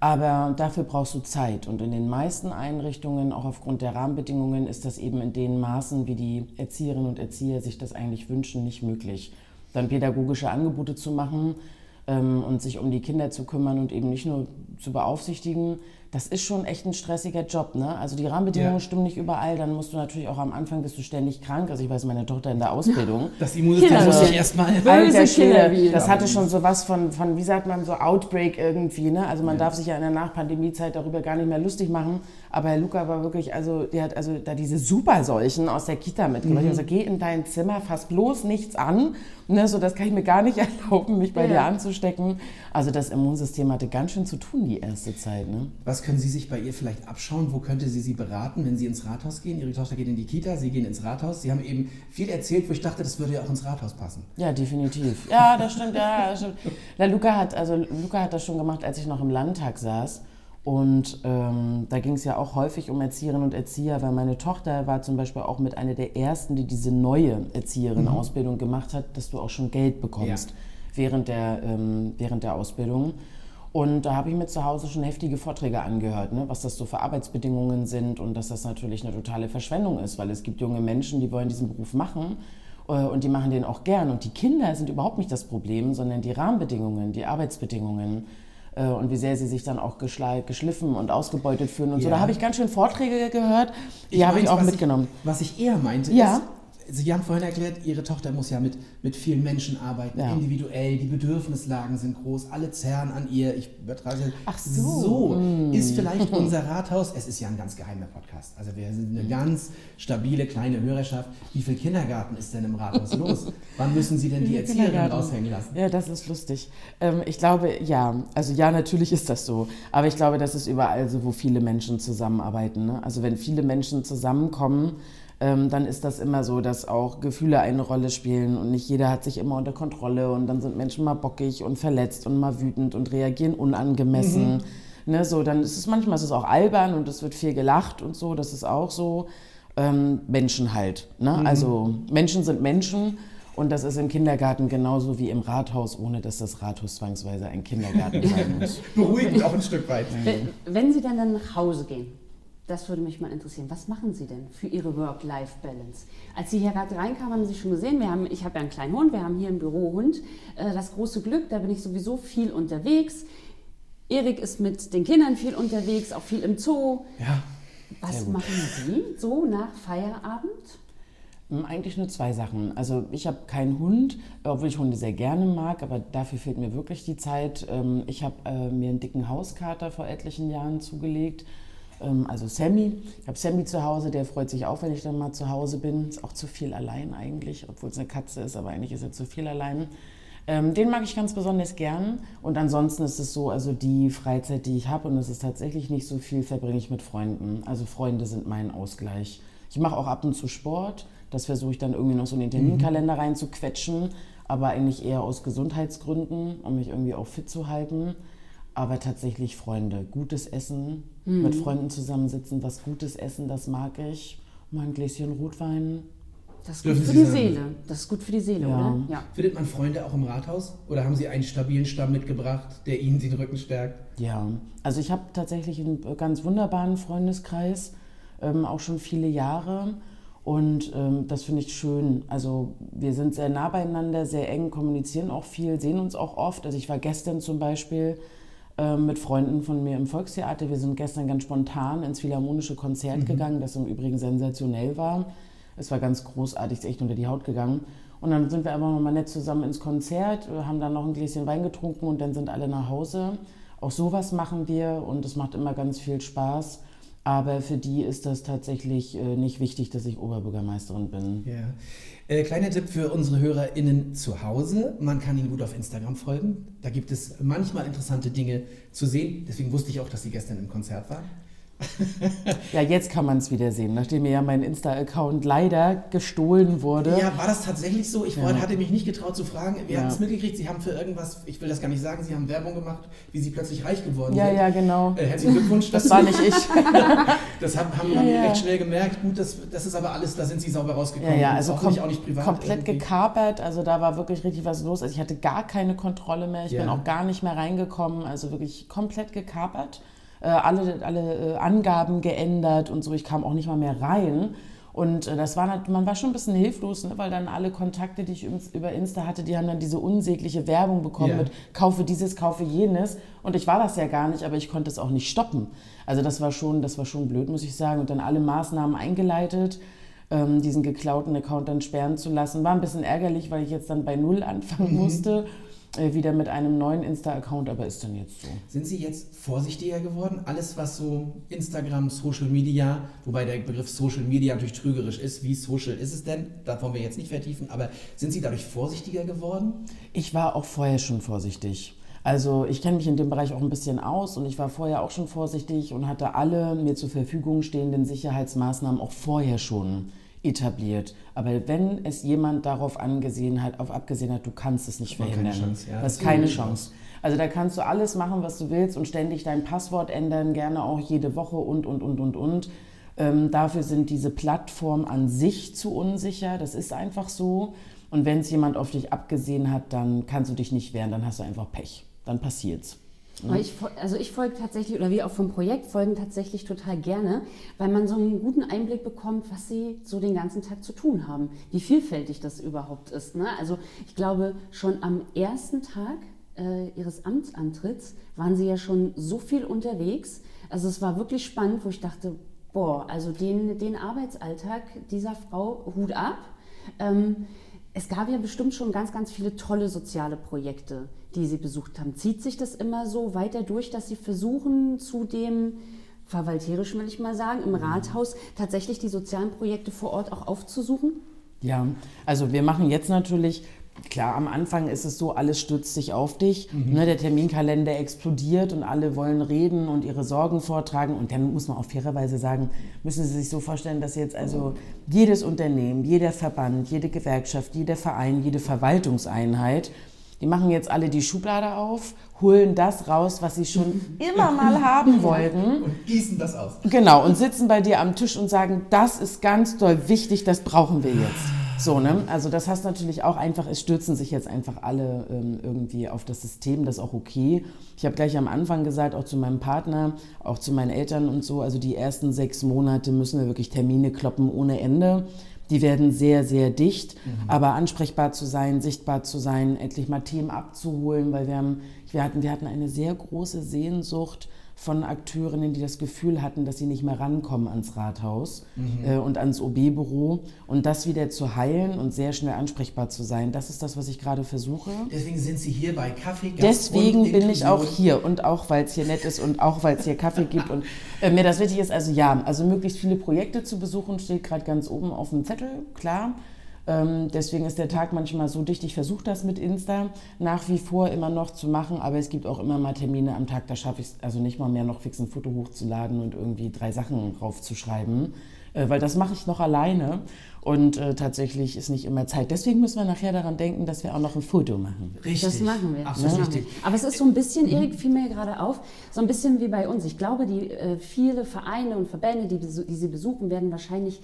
Aber dafür brauchst du Zeit. Und in den meisten Einrichtungen, auch aufgrund der Rahmenbedingungen, ist das eben in den Maßen, wie die Erzieherinnen und Erzieher sich das eigentlich wünschen, nicht möglich. Dann pädagogische Angebote zu machen ähm, und sich um die Kinder zu kümmern und eben nicht nur zu beaufsichtigen, das ist schon echt ein stressiger Job. Ne? Also die Rahmenbedingungen Ja. stimmen nicht überall. Dann musst du natürlich auch am Anfang bist du ständig krank. Also ich weiß, meine Tochter in der Ausbildung. Das Immunsystem Genau. muss sich erstmal. Böse Killerbienen. das hatte schon sowas von, von, wie sagt man, so Outbreak irgendwie. Ne? Also man darf sich ja in der Nachpandemiezeit darüber gar nicht mehr lustig machen. Aber Herr Luca war wirklich, also der hat also da diese Superseuchen aus der Kita mitgebracht. Mhm. Also geh in dein Zimmer, fass bloß nichts an. Ne? So, das kann ich mir gar nicht erlauben, mich bei Ja. dir anzustecken. Also das Immunsystem hatte ganz schön zu tun die erste Zeit. Ne? Was können Sie sich bei ihr vielleicht abschauen? Wo könnte sie Sie beraten, wenn Sie ins Rathaus gehen? Ihre Tochter geht in die Kita, Sie gehen ins Rathaus. Sie haben eben viel erzählt, wo ich dachte, das würde ja auch ins Rathaus passen. Ja, definitiv. Ja, das stimmt, ja, das stimmt. Na, Luca hat, also Luca hat das schon gemacht, als ich noch im Landtag saß. Und ähm, da ging es ja auch häufig um Erzieherinnen und Erzieher, weil meine Tochter war zum Beispiel auch mit einer der ersten, die diese neue Erzieherin-Ausbildung gemacht hat, dass du auch schon Geld bekommst Ja. während, der, ähm, während der Ausbildung. Und da habe ich mir zu Hause schon heftige Vorträge angehört, ne, was das so für Arbeitsbedingungen sind und dass das natürlich eine totale Verschwendung ist, weil es gibt junge Menschen, die wollen diesen Beruf machen äh, und die machen den auch gern. Und die Kinder sind überhaupt nicht das Problem, sondern die Rahmenbedingungen, die Arbeitsbedingungen äh, und wie sehr sie sich dann auch geschliffen und ausgebeutet fühlen und so. Ja. Da habe ich ganz schön Vorträge gehört, die habe ich auch was mitgenommen. was ich eher meinte, Ja. ist, Sie haben vorhin erklärt, Ihre Tochter muss ja mit, mit vielen Menschen arbeiten, Ja. individuell, die Bedürfnislagen sind groß, alle zerren an ihr. Ich übertrage. Ach so. So Hm. ist vielleicht unser Rathaus, es ist ja ein ganz geheimer Podcast, also wir sind Hm. eine ganz stabile kleine Hörerschaft. Wie viel Kindergarten ist denn im Rathaus los? Wann müssen Sie denn die Erzieherin raushängen lassen? Ja, das ist lustig. Ähm, ich glaube, ja, also ja, natürlich ist das so. Aber ich glaube, das ist überall so, wo viele Menschen zusammenarbeiten. Ne? Also wenn viele Menschen zusammenkommen, ähm, dann ist das immer so, dass auch Gefühle eine Rolle spielen und nicht jeder hat sich immer unter Kontrolle und dann sind Menschen mal bockig und verletzt und mal wütend und reagieren unangemessen. Ne, so, dann ist es manchmal ist es auch albern und es wird viel gelacht und so, das ist auch so. Ähm, Menschen halt. Ne? Also Menschen sind Menschen und das ist im Kindergarten genauso wie im Rathaus, ohne dass das Rathaus zwangsweise ein Kindergarten sein muss. Beruhigend auch ein Stück weit. Wenn, wenn Sie dann, dann nach Hause gehen, Das würde mich mal interessieren. Was machen Sie denn für Ihre Work-Life-Balance? Als Sie hier gerade reinkamen, haben Sie schon gesehen, wir haben, ich habe ja einen kleinen Hund, wir haben hier einen Bürohund. Äh, das große Glück, da bin ich sowieso viel unterwegs. Erik ist mit den Kindern viel unterwegs, auch viel im Zoo. Ja. Was machen Sie so nach Feierabend? Hm, Eigentlich nur zwei Sachen. Also ich habe keinen Hund, obwohl ich Hunde sehr gerne mag, aber dafür fehlt mir wirklich die Zeit. Ähm, Ich habe äh, mir einen dicken Hauskater vor etlichen Jahren zugelegt. Ähm, Also Sammy. Ich habe Sammy zu Hause, der freut sich auch, wenn ich dann mal zu Hause bin. Ist auch zu viel allein eigentlich, obwohl es eine Katze ist, aber eigentlich ist er zu viel allein. Ähm, Den mag ich ganz besonders gern. Und ansonsten ist es so, also die Freizeit, die ich habe, und das ist tatsächlich nicht so viel, verbringe ich mit Freunden. Also Freunde sind mein Ausgleich. Ich mache auch ab und zu Sport. Das versuche ich dann irgendwie noch so in den Terminkalender reinzuquetschen. Aber eigentlich eher aus Gesundheitsgründen, um mich irgendwie auch fit zu halten. Aber tatsächlich Freunde. Gutes Essen, mit Freunden zusammensitzen, was Gutes essen, das mag ich. Mal ein Gläschen Rotwein. Das ist gut Dürfen für Sie die sagen. Seele. Das ist gut für die Seele, Ja. oder? Ja. Findet man Freunde auch im Rathaus? Oder haben Sie einen stabilen Stamm mitgebracht, der Ihnen den Rücken stärkt? Ja, also ich habe tatsächlich einen ganz wunderbaren Freundeskreis, ähm, auch schon viele Jahre. Und ähm, das finde ich schön. Also wir sind sehr nah beieinander, sehr eng, kommunizieren auch viel, sehen uns auch oft. Also ich war gestern zum Beispiel mit Freunden von mir im Volkstheater. Wir sind gestern ganz spontan ins Philharmonische Konzert gegangen, das im Übrigen sensationell war. Es war ganz großartig, ist echt unter die Haut gegangen. Und dann sind wir einfach nochmal nett zusammen ins Konzert, wir haben dann noch ein Gläschen Wein getrunken und dann sind alle nach Hause. Auch sowas machen wir und es macht immer ganz viel Spaß. Aber für die ist das tatsächlich äh, nicht wichtig, dass ich Oberbürgermeisterin bin. Ja. Äh, kleiner Tipp für unsere HörerInnen zu Hause. Man kann Ihnen gut auf Instagram folgen. Da gibt es manchmal interessante Dinge zu sehen. Deswegen wusste ich auch, dass Sie gestern im Konzert waren. Ja, jetzt kann man es wieder sehen, nachdem mir ja mein Insta-Account leider gestohlen wurde. Ja, war das tatsächlich so? Ich wollte- hatte mich nicht getraut zu fragen. Wir Ja. haben es mitgekriegt, Sie haben für irgendwas, ich will das gar nicht sagen, Sie haben Werbung gemacht, wie Sie plötzlich reich geworden ja, sind. ja, genau. Äh, herzlichen Glückwunsch. Das war nicht ich. Das haben, haben Ja, wir ja. recht schnell gemerkt. Gut, das, das ist aber alles, da sind Sie sauber Ja, rausgekommen. ja, Und also auch nicht, auch nicht privat. komplett irgendwie. gekapert. Also da war wirklich richtig was los. Also ich hatte gar keine Kontrolle mehr. Ich Ja. bin auch gar nicht mehr reingekommen. Also wirklich komplett gekapert. Äh, alle alle äh, Angaben geändert und so. Ich kam auch nicht mal mehr rein. Und äh, das war, nat- man war schon ein bisschen hilflos, ne? weil dann alle Kontakte, die ich über Insta hatte, die haben dann diese unsägliche Werbung bekommen Ja. mit kaufe dieses, kaufe jenes. Und ich war das ja gar nicht, aber ich konnte es auch nicht stoppen. Also das war schon, das war schon blöd, muss ich sagen. Und dann alle Maßnahmen eingeleitet ähm, diesen geklauten Account dann sperren zu lassen. War ein bisschen ärgerlich, weil ich jetzt dann bei Null anfangen musste. Äh, wieder mit einem neuen Insta-Account, aber ist dann jetzt so. Sind Sie jetzt vorsichtiger geworden? Alles, was so Instagram, Social Media, wobei der Begriff Social Media natürlich trügerisch ist. Wie social ist es denn? Da wollen wir jetzt nicht vertiefen, aber sind Sie dadurch vorsichtiger geworden? Ich war auch vorher schon vorsichtig. Also ich kenne mich in dem Bereich auch ein bisschen aus und ich war vorher auch schon vorsichtig und hatte alle mir zur Verfügung stehenden Sicherheitsmaßnahmen auch vorher schon etabliert. Aber wenn es jemand darauf angesehen hat, auf abgesehen hat, du kannst es nicht man keine verhindern. Chance, ja. Du Das hast ist keine. Chance. Also da kannst du alles machen, was du willst und ständig dein Passwort ändern, gerne auch jede Woche und, und, und, und, und. Ähm, dafür sind diese Plattformen an sich zu unsicher. Das ist einfach so. Und wenn es jemand auf dich abgesehen hat, dann kannst du dich nicht wehren, dann hast du einfach Pech. Dann passiert's. Aber ich, also ich folge tatsächlich, oder wir auch vom Projekt folgen tatsächlich total gerne, weil man so einen guten Einblick bekommt, was sie so den ganzen Tag zu tun haben, wie vielfältig das überhaupt ist. Ne? Also ich glaube, schon am ersten Tag äh, ihres Amtsantritts waren sie ja schon so viel unterwegs. Also es war wirklich spannend, wo ich dachte, boah, also den, den Arbeitsalltag dieser Frau, Hut ab. Ähm, es gab ja bestimmt schon ganz, ganz viele tolle soziale Projekte, die Sie besucht haben. Zieht sich das immer so weiter durch, dass Sie versuchen, zu dem verwalterisch will ich mal sagen, im Rathaus tatsächlich die sozialen Projekte vor Ort auch aufzusuchen? Ja, also wir machen jetzt natürlich, klar, am Anfang ist es so, alles stützt sich auf dich. Ne, der Terminkalender explodiert und alle wollen reden und ihre Sorgen vortragen. Und dann muss man auch fairerweise sagen, müssen Sie sich so vorstellen, dass jetzt also jedes Unternehmen, jeder Verband, jede Gewerkschaft, jeder Verein, jede Verwaltungseinheit, die machen jetzt alle die Schublade auf, holen das raus, was sie schon immer mal haben wollten. Und gießen das aus. Genau, und sitzen bei dir am Tisch und sagen, das ist ganz doll wichtig, das brauchen wir jetzt. So, ne? Also das heißt natürlich auch einfach, es stürzen sich jetzt einfach alle ähm, irgendwie auf das System, das ist auch okay. Ich habe gleich am Anfang gesagt, auch zu meinem Partner, auch zu meinen Eltern und so, also die ersten sechs Monate müssen wir wirklich Termine kloppen ohne Ende. Die werden sehr, sehr dicht, mhm. aber ansprechbar zu sein, sichtbar zu sein, endlich mal Themen abzuholen, weil wir, haben, wir, hatten, wir hatten eine sehr große Sehnsucht von Akteurinnen, die das Gefühl hatten, dass sie nicht mehr rankommen ans Rathaus mhm. äh, und ans OB-Büro. Und das wieder zu heilen und sehr schnell ansprechbar zu sein, das ist das, was ich gerade versuche. Deswegen sind Sie hier bei Kaffee, Gast Deswegen bin ich auch hier und auch, weil es hier nett ist und auch, weil es hier Kaffee gibt. Und äh, mir das wichtig ist, also ja, also möglichst viele Projekte zu besuchen, steht gerade ganz oben auf dem Zettel, klar. Ähm, deswegen ist der Tag manchmal so dicht. Ich versuche das mit Insta nach wie vor immer noch zu machen, aber es gibt auch immer mal Termine am Tag, da schaffe ich es also nicht mal mehr noch fix ein Foto hochzuladen und irgendwie drei Sachen draufzuschreiben, äh, weil das mache ich noch alleine und äh, tatsächlich ist nicht immer Zeit. Deswegen müssen wir nachher daran denken, dass wir auch noch ein Foto machen. Richtig. Das machen wir. Absolut ja. richtig. Aber es ist so ein bisschen, Erik fiel mir gerade auf, so ein bisschen wie bei uns. Ich glaube, die äh, viele Vereine und Verbände, die, die Sie besuchen, werden wahrscheinlich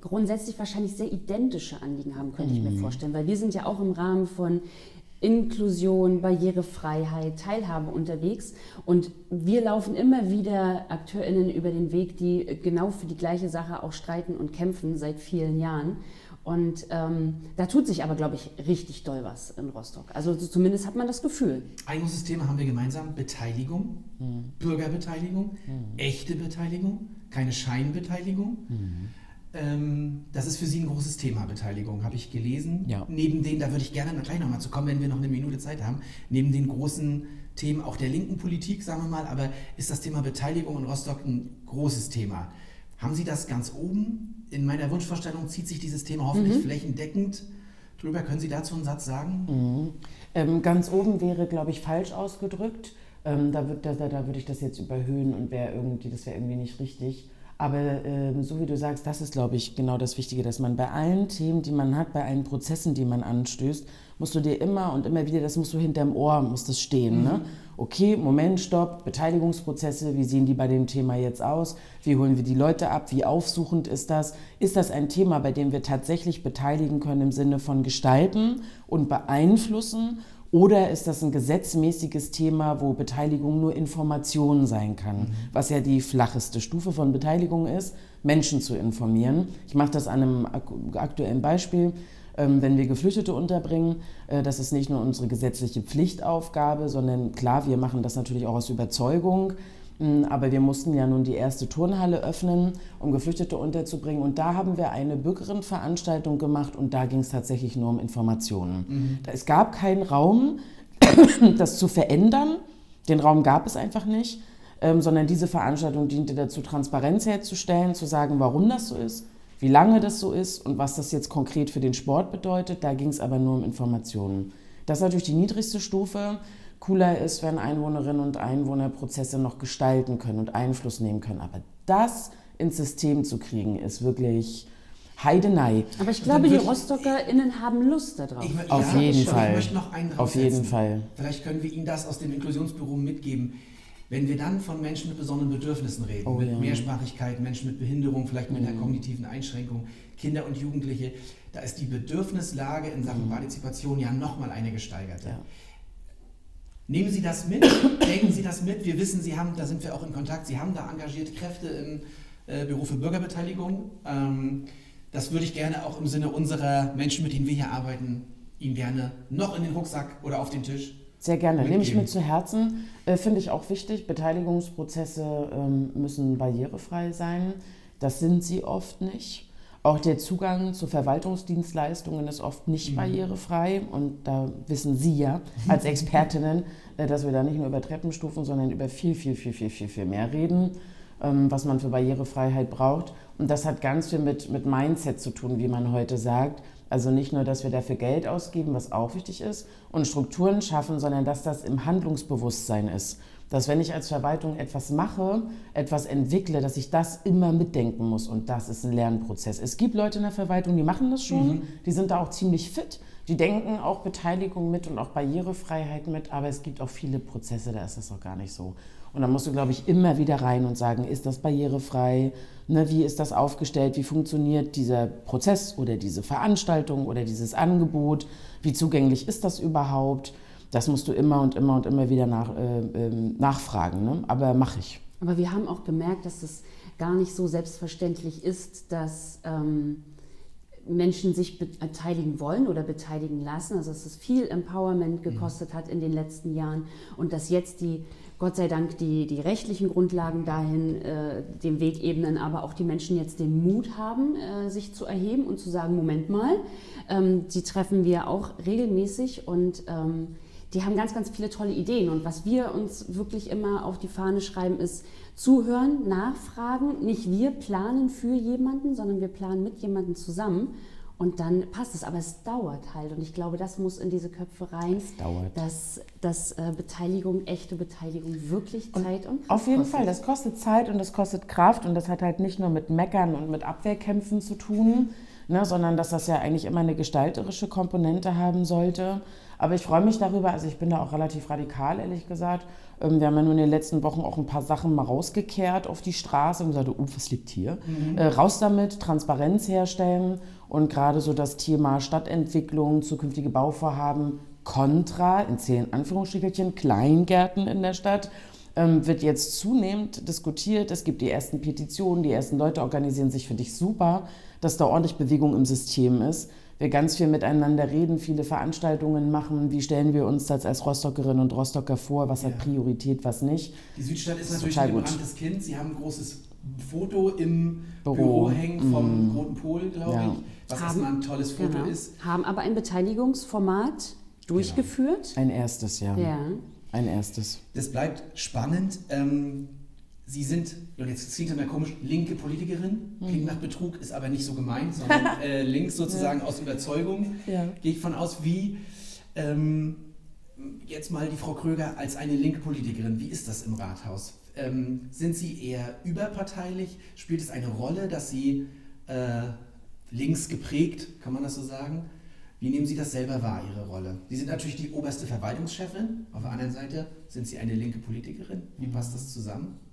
grundsätzlich wahrscheinlich sehr identische Anliegen haben, könnte mhm. ich mir mhm. vorstellen. Weil wir sind ja auch im Rahmen von Inklusion, Barrierefreiheit, Teilhabe unterwegs. Und wir laufen immer wieder AkteurInnen über den Weg, die genau für die gleiche Sache auch streiten und kämpfen seit vielen Jahren. Und ähm, da tut sich aber, glaube ich, richtig doll was in Rostock. Also so zumindest hat man das Gefühl. Ein großes Thema haben wir gemeinsam: Beteiligung, mhm. Bürgerbeteiligung, mhm. echte Beteiligung, keine Scheinbeteiligung. Mhm. Ähm, das ist für Sie ein großes Thema, Beteiligung, habe ich gelesen. Ja. Neben den, da würde ich gerne gleich nochmal zu kommen, wenn wir noch eine Minute Zeit haben, neben den großen Themen auch der linken Politik, sagen wir mal, aber ist das Thema Beteiligung in Rostock ein großes Thema? Haben Sie das ganz oben? In meiner Wunschvorstellung zieht sich dieses Thema hoffentlich mhm. flächendeckend drüber. Können Sie dazu einen Satz sagen? Mhm. Ähm, ganz oben wäre, glaube ich, falsch ausgedrückt. Ähm, da, würd, da, da würde ich das jetzt überhöhen und wäre irgendwie, das wäre irgendwie nicht richtig. Aber äh, so wie du sagst, das ist, glaube ich, genau das Wichtige, dass man bei allen Themen, die man hat, bei allen Prozessen, die man anstößt, musst du dir immer und immer wieder, das musst du hinterm Ohr, muss das stehen. Ne? Mhm. Ne? Okay, Moment, stopp, Beteiligungsprozesse, wie sehen die bei dem Thema jetzt aus? Wie holen wir die Leute ab? Wie aufsuchend ist das? Ist das ein Thema, bei dem wir tatsächlich beteiligen können im Sinne von gestalten und beeinflussen? Oder ist das ein gesetzmäßiges Thema, wo Beteiligung nur Information sein kann, mhm. was ja die flacheste Stufe von Beteiligung ist, Menschen zu informieren. Ich mache das an einem aktuellen Beispiel. Ähm, wenn wir Geflüchtete unterbringen, äh, das ist nicht nur unsere gesetzliche Pflichtaufgabe, sondern klar, wir machen das natürlich auch aus Überzeugung. Aber wir mussten ja nun die erste Turnhalle öffnen, um Geflüchtete unterzubringen. Und da haben wir eine Bürgerinnenveranstaltung gemacht und da ging es tatsächlich nur um Informationen. Mhm. Es gab keinen Raum, das zu verändern. Den Raum gab es einfach nicht, ähm, sondern diese Veranstaltung diente dazu, Transparenz herzustellen, zu sagen, warum das so ist, wie lange das so ist und was das jetzt konkret für den Sport bedeutet. Da ging es aber nur um Informationen. Das ist natürlich die niedrigste Stufe cooler ist, wenn Einwohnerinnen und Einwohner Prozesse noch gestalten können und Einfluss nehmen können. Aber das ins System zu kriegen, ist wirklich Heidenei. Aber ich glaube, die RostockerInnen haben Lust darauf. Ich, Auf ja, jeden Fall. Ich möchte noch einen Auf jeden Fall. Vielleicht können wir Ihnen das aus dem Inklusionsbüro mitgeben. Wenn wir dann von Menschen mit besonderen Bedürfnissen reden, oh, mit ja. Mehrsprachigkeit, Menschen mit Behinderung, vielleicht mit mhm. einer kognitiven Einschränkung, Kinder und Jugendliche, da ist die Bedürfnislage in Sachen mhm. Partizipation ja nochmal eine gesteigerte. Ja. Nehmen Sie das mit, denken Sie das mit. Wir wissen, Sie haben, da sind wir auch in Kontakt, Sie haben da engagierte Kräfte im äh, Büro für Bürgerbeteiligung. Ähm, das würde ich gerne auch im Sinne unserer Menschen, mit denen wir hier arbeiten, Ihnen gerne noch in den Rucksack oder auf den Tisch. Sehr gerne, nehme ich mir zu Herzen. Äh, Finde ich auch wichtig. Beteiligungsprozesse ähm, müssen barrierefrei sein. Das sind sie oft nicht. Auch der Zugang zu Verwaltungsdienstleistungen ist oft nicht mhm. barrierefrei. Und da wissen Sie ja als Expertinnen, äh, dass wir da nicht nur über Treppenstufen, sondern über viel, viel, viel, viel, viel, viel mehr reden, ähm, was man für Barrierefreiheit braucht. Und das hat ganz viel mit, mit Mindset zu tun, wie man heute sagt. Also nicht nur, dass wir dafür Geld ausgeben, was auch wichtig ist, und Strukturen schaffen, sondern dass das im Handlungsbewusstsein ist dass wenn ich als Verwaltung etwas mache, etwas entwickle, dass ich das immer mitdenken muss. Und das ist ein Lernprozess. Es gibt Leute in der Verwaltung, die machen das schon, mhm. die sind da auch ziemlich fit. Die denken auch Beteiligung mit und auch Barrierefreiheit mit, aber es gibt auch viele Prozesse, da ist das noch gar nicht so. Und dann musst du, glaube ich, immer wieder rein und sagen, ist das barrierefrei? Ne, wie ist das aufgestellt? Wie funktioniert dieser Prozess oder diese Veranstaltung oder dieses Angebot? Wie zugänglich ist das überhaupt? Das musst du immer und immer und immer wieder nach, äh, äh, nachfragen. Ne? Aber mache ich. Aber wir haben auch gemerkt, dass es gar nicht so selbstverständlich ist, dass ähm, Menschen sich beteiligen wollen oder beteiligen lassen. Also dass es viel Empowerment gekostet hat in den letzten Jahren und dass jetzt die Gott sei Dank die, die rechtlichen Grundlagen dahin äh, den Weg ebnen, aber auch die Menschen jetzt den Mut haben, äh, sich zu erheben und zu sagen, Moment mal, ähm, die treffen wir auch regelmäßig und ähm, die haben ganz, ganz viele tolle Ideen. Und was wir uns wirklich immer auf die Fahne schreiben, ist zuhören, nachfragen. Nicht wir planen für jemanden, sondern wir planen mit jemandem zusammen. Und dann passt es, aber es dauert halt. Und ich glaube, das muss in diese Köpfe rein, Es dauert. dass, dass äh, Beteiligung, echte Beteiligung wirklich Zeit und Kraft Auf jeden kostet. Fall, das kostet Zeit und das kostet Kraft und das hat halt nicht nur mit Meckern und mit Abwehrkämpfen zu tun, ne, sondern dass das ja eigentlich immer eine gestalterische Komponente haben sollte. Aber ich freue mich darüber, also ich bin da auch relativ radikal, ehrlich gesagt. Ähm, Wir haben ja nur in den letzten Wochen auch ein paar Sachen mal rausgekehrt auf die Straße und gesagt, oh, was liegt hier? Äh, raus damit, Transparenz herstellen und gerade so das Thema Stadtentwicklung, zukünftige Bauvorhaben kontra, in zehn Anführungsstrichelchen, Kleingärten in der Stadt, ähm, wird jetzt zunehmend diskutiert. Es gibt die ersten Petitionen, die ersten Leute organisieren sich, finde ich super, dass da ordentlich Bewegung im System ist. Wir ganz viel miteinander reden, viele Veranstaltungen machen. Wie stellen wir uns das als Rostockerin und Rostocker vor? Was hat Ja. Priorität, was nicht? Die Südstadt ist ist natürlich ein gebranntes Kind. Sie haben ein großes Foto im Büro, Büro. hängen vom Roten Pol, glaube Ja. ich. Was Haben- erstmal ein tolles Foto Genau. ist. Haben aber ein Beteiligungsformat durchgeführt. Ein erstes, ja. Ja. Ein erstes. Das bleibt spannend. Ähm, Sie sind, und jetzt das klingt immer komisch, linke Politikerin. Klingt nach Betrug, ist aber nicht so gemeint, sondern äh, links sozusagen aus Überzeugung. Ja. Gehe ich von aus, wie ähm, jetzt mal die Frau Kröger als eine linke Politikerin, wie ist das im Rathaus? Ähm, sind Sie eher überparteilich? Spielt es eine Rolle, dass Sie äh, links geprägt, kann man das so sagen? Wie nehmen Sie das selber wahr, Ihre Rolle? Sie sind natürlich die oberste Verwaltungschefin. Auf der anderen Seite sind Sie eine linke Politikerin. Wie passt das zusammen?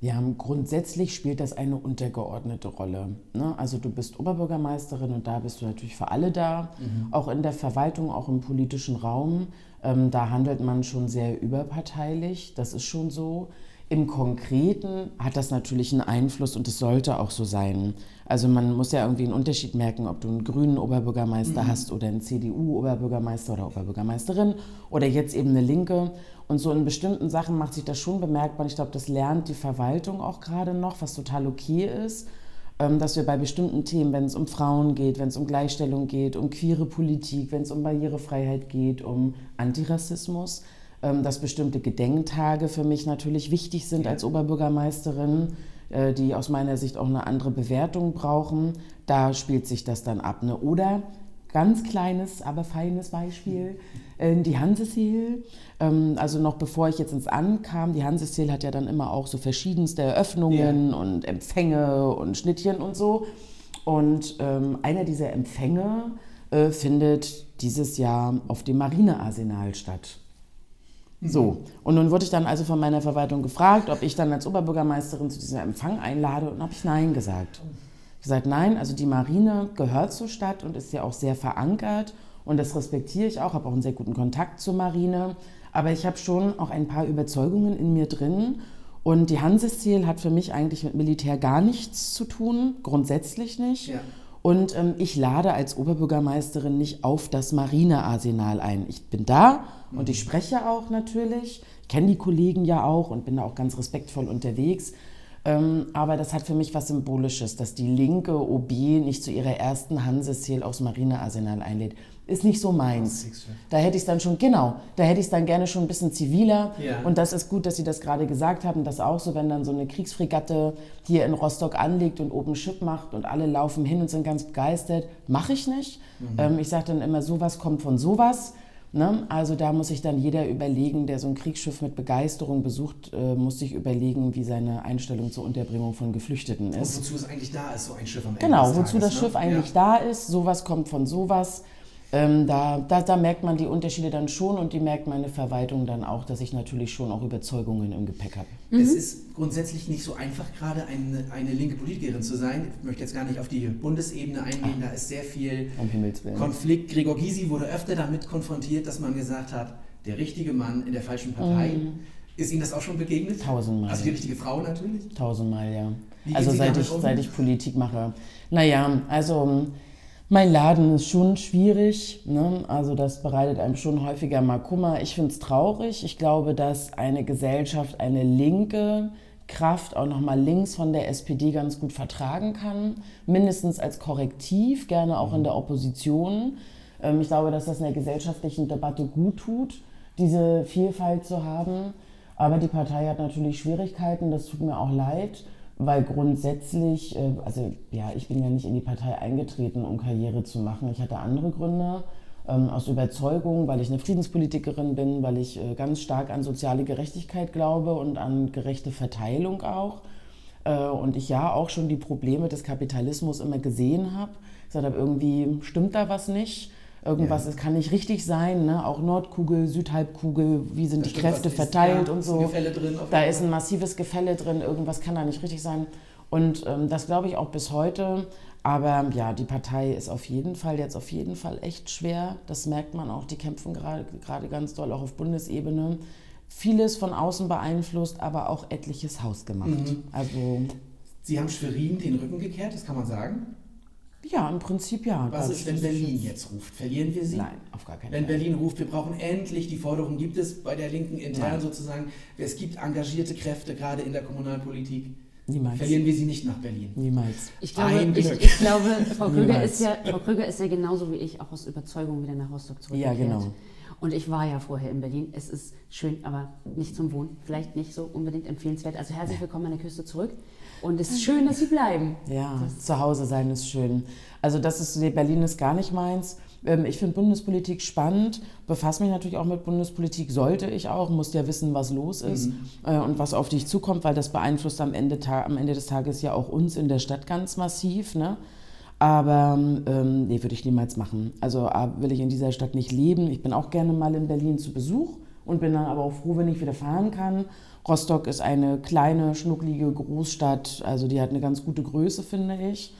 Ja, grundsätzlich spielt das eine untergeordnete Rolle. Ne? Also du bist Oberbürgermeisterin und da bist du natürlich für alle da, auch in der Verwaltung, auch im politischen Raum. Ähm, da handelt man schon sehr überparteilich, das ist schon so. Im Konkreten hat das natürlich einen Einfluss und es sollte auch so sein. Also man muss ja irgendwie einen Unterschied merken, ob du einen grünen Oberbürgermeister hast oder einen CDU-Oberbürgermeister oder Oberbürgermeisterin oder jetzt eben eine Linke. Und so in bestimmten Sachen macht sich das schon bemerkbar. Ich glaube, das lernt die Verwaltung auch gerade noch, was total okay ist, ähm, dass wir bei bestimmten Themen, wenn es um Frauen geht, wenn es um Gleichstellung geht, um queere Politik, wenn es um Barrierefreiheit geht, um Antirassismus, ähm, dass bestimmte Gedenktage für mich natürlich wichtig sind als Oberbürgermeisterin, äh, die aus meiner Sicht auch eine andere Bewertung brauchen. Da spielt sich das dann ab. Ne? Oder ganz kleines, aber feines Beispiel, äh, die Hanseseel. Ähm, Also noch bevor ich jetzt ins Ankam, die Hanseseel hat ja dann immer auch so verschiedenste Eröffnungen und Empfänge und Schnittchen und so. Und ähm, einer dieser Empfänge äh, findet dieses Jahr auf dem Marinearsenal statt. So, und nun wurde ich dann also von meiner Verwaltung gefragt, ob ich dann als Oberbürgermeisterin zu diesem Empfang einlade und habe ich Nein gesagt. Gesagt, nein, also die Marine gehört zur Stadt und ist ja auch sehr verankert und das respektiere ich auch, habe auch einen sehr guten Kontakt zur Marine, aber ich habe schon auch ein paar Überzeugungen in mir drin und die Hansesziel hat für mich eigentlich mit Militär gar nichts zu tun, grundsätzlich nicht. Ja. Und ähm, ich lade als Oberbürgermeisterin nicht auf das Marinearsenal ein. Ich bin da und ich spreche auch natürlich. Ich kenne die Kollegen ja auch und bin da auch ganz respektvoll unterwegs. Ähm, aber das hat für mich was Symbolisches, dass die linke OB nicht zu ihrer ersten Hansesziel aufs Marinearsenal einlädt. Ist nicht so meins. Da hätte ich es dann schon, genau, da hätte ich es dann gerne schon ein bisschen ziviler. Ja. Und das ist gut, dass Sie das gerade gesagt haben. Das auch so, wenn dann so eine Kriegsfregatte hier in Rostock anlegt und oben Schiff macht und alle laufen hin und sind ganz begeistert. Mache ich nicht. Ähm, ich sage dann immer, sowas kommt von sowas. Ne? Also da muss sich dann jeder überlegen, der so ein Kriegsschiff mit Begeisterung besucht, äh, muss sich überlegen, wie seine Einstellung zur Unterbringung von Geflüchteten Und ist. wozu es eigentlich da ist, so ein Schiff am Ende Genau, wozu Tages, das ne? Schiff eigentlich ja. da ist. Sowas kommt von sowas. Ähm, da, da, da merkt man die Unterschiede dann schon und die merkt meine Verwaltung dann auch, dass ich natürlich schon auch Überzeugungen im Gepäck habe. Es ist grundsätzlich nicht so einfach, gerade eine, eine linke Politikerin zu sein. Ich möchte jetzt gar nicht auf die Bundesebene eingehen, da ist sehr viel Um. Konflikt. Gregor Gysi wurde öfter damit konfrontiert, dass man gesagt hat, der richtige Mann in der falschen Partei. Ist Ihnen das auch schon begegnet? Mhm. Tausendmal. Also die richtige Frau natürlich? Tausendmal, ja. Also seit ich, um? seit ich Politik mache. Naja, also mein Laden ist schon schwierig. Ne? Also das bereitet einem schon häufiger mal Kummer. Ich finde es traurig. Ich glaube, dass eine Gesellschaft eine linke Kraft auch nochmal links von der SPD ganz gut vertragen kann. Mindestens als Korrektiv, gerne auch in der Opposition. Ähm, ich glaube, dass das in der gesellschaftlichen Debatte gut tut, diese Vielfalt zu haben. Aber die Partei hat natürlich Schwierigkeiten, das tut mir auch leid, weil grundsätzlich, äh, also ja, ich bin ja nicht in die Partei eingetreten, um Karriere zu machen. Ich hatte andere Gründe, ähm, aus Überzeugung, weil ich eine Friedenspolitikerin bin, weil ich äh, ganz stark an soziale Gerechtigkeit glaube und an gerechte Verteilung auch. Äh, und ich ja auch schon die Probleme des Kapitalismus immer gesehen habe. Ich gesagt irgendwie stimmt da was nicht. Irgendwas, Ja. es kann nicht richtig sein, ne? auch Nordkugel, Südhalbkugel, wie sind Da die Kräfte ist- verteilt ja, und ist so. Gefälle drin Da ist ein massives Gefälle drin, irgendwas kann da nicht richtig sein. Und ähm, das glaube ich auch bis heute. Aber ja, die Partei ist auf jeden Fall jetzt auf jeden Fall echt schwer. Das merkt man auch. Die kämpfen gerade gerade ganz doll auch auf Bundesebene. Vieles von außen beeinflusst, aber auch etliches hausgemacht. Mhm. Also Sie haben Schwerin den Rücken gekehrt, das kann man sagen. Ja, im Prinzip ja. Was Das- ist, wenn Berlin jetzt ruft? Verlieren wir sie? Nein, auf gar keinen Wenn Fall. Berlin ruft, wir brauchen endlich, die Forderung gibt es bei der Linken intern Nein. sozusagen, es gibt engagierte Kräfte, gerade in der Kommunalpolitik. Niemals. Verlieren wir sie nicht nach Berlin. Niemals. Ich glaube, Ein ich, Glück. ich glaube Frau, Krüger ist ja, Frau Krüger ist ja genauso wie ich auch aus Überzeugung wieder nach Rostock zurückgekehrt. Ja, genau. Und ich war ja vorher in Berlin. Es ist schön, aber nicht zum Wohnen. Vielleicht nicht so unbedingt empfehlenswert. Also herzlich willkommen an der Küste zurück. Und es ist schön, dass Sie bleiben. Ja, zu Hause sein ist schön. Also das ist, nee, Berlin ist gar nicht meins. Ähm, Ich finde Bundespolitik spannend, befasse mich natürlich auch mit Bundespolitik, sollte ich auch, muss ja wissen, was los ist äh, und was auf dich zukommt, weil das beeinflusst am Ende, am Ende des Tages ja auch uns in der Stadt ganz massiv. Ne? Aber ähm, nee, würde ich niemals machen. Also will ich in dieser Stadt nicht leben. Ich bin auch gerne mal in Berlin zu Besuch und bin dann aber auch froh, wenn ich wieder fahren kann. Rostock ist eine kleine, schnucklige Großstadt, also die hat eine ganz gute Größe, finde ich.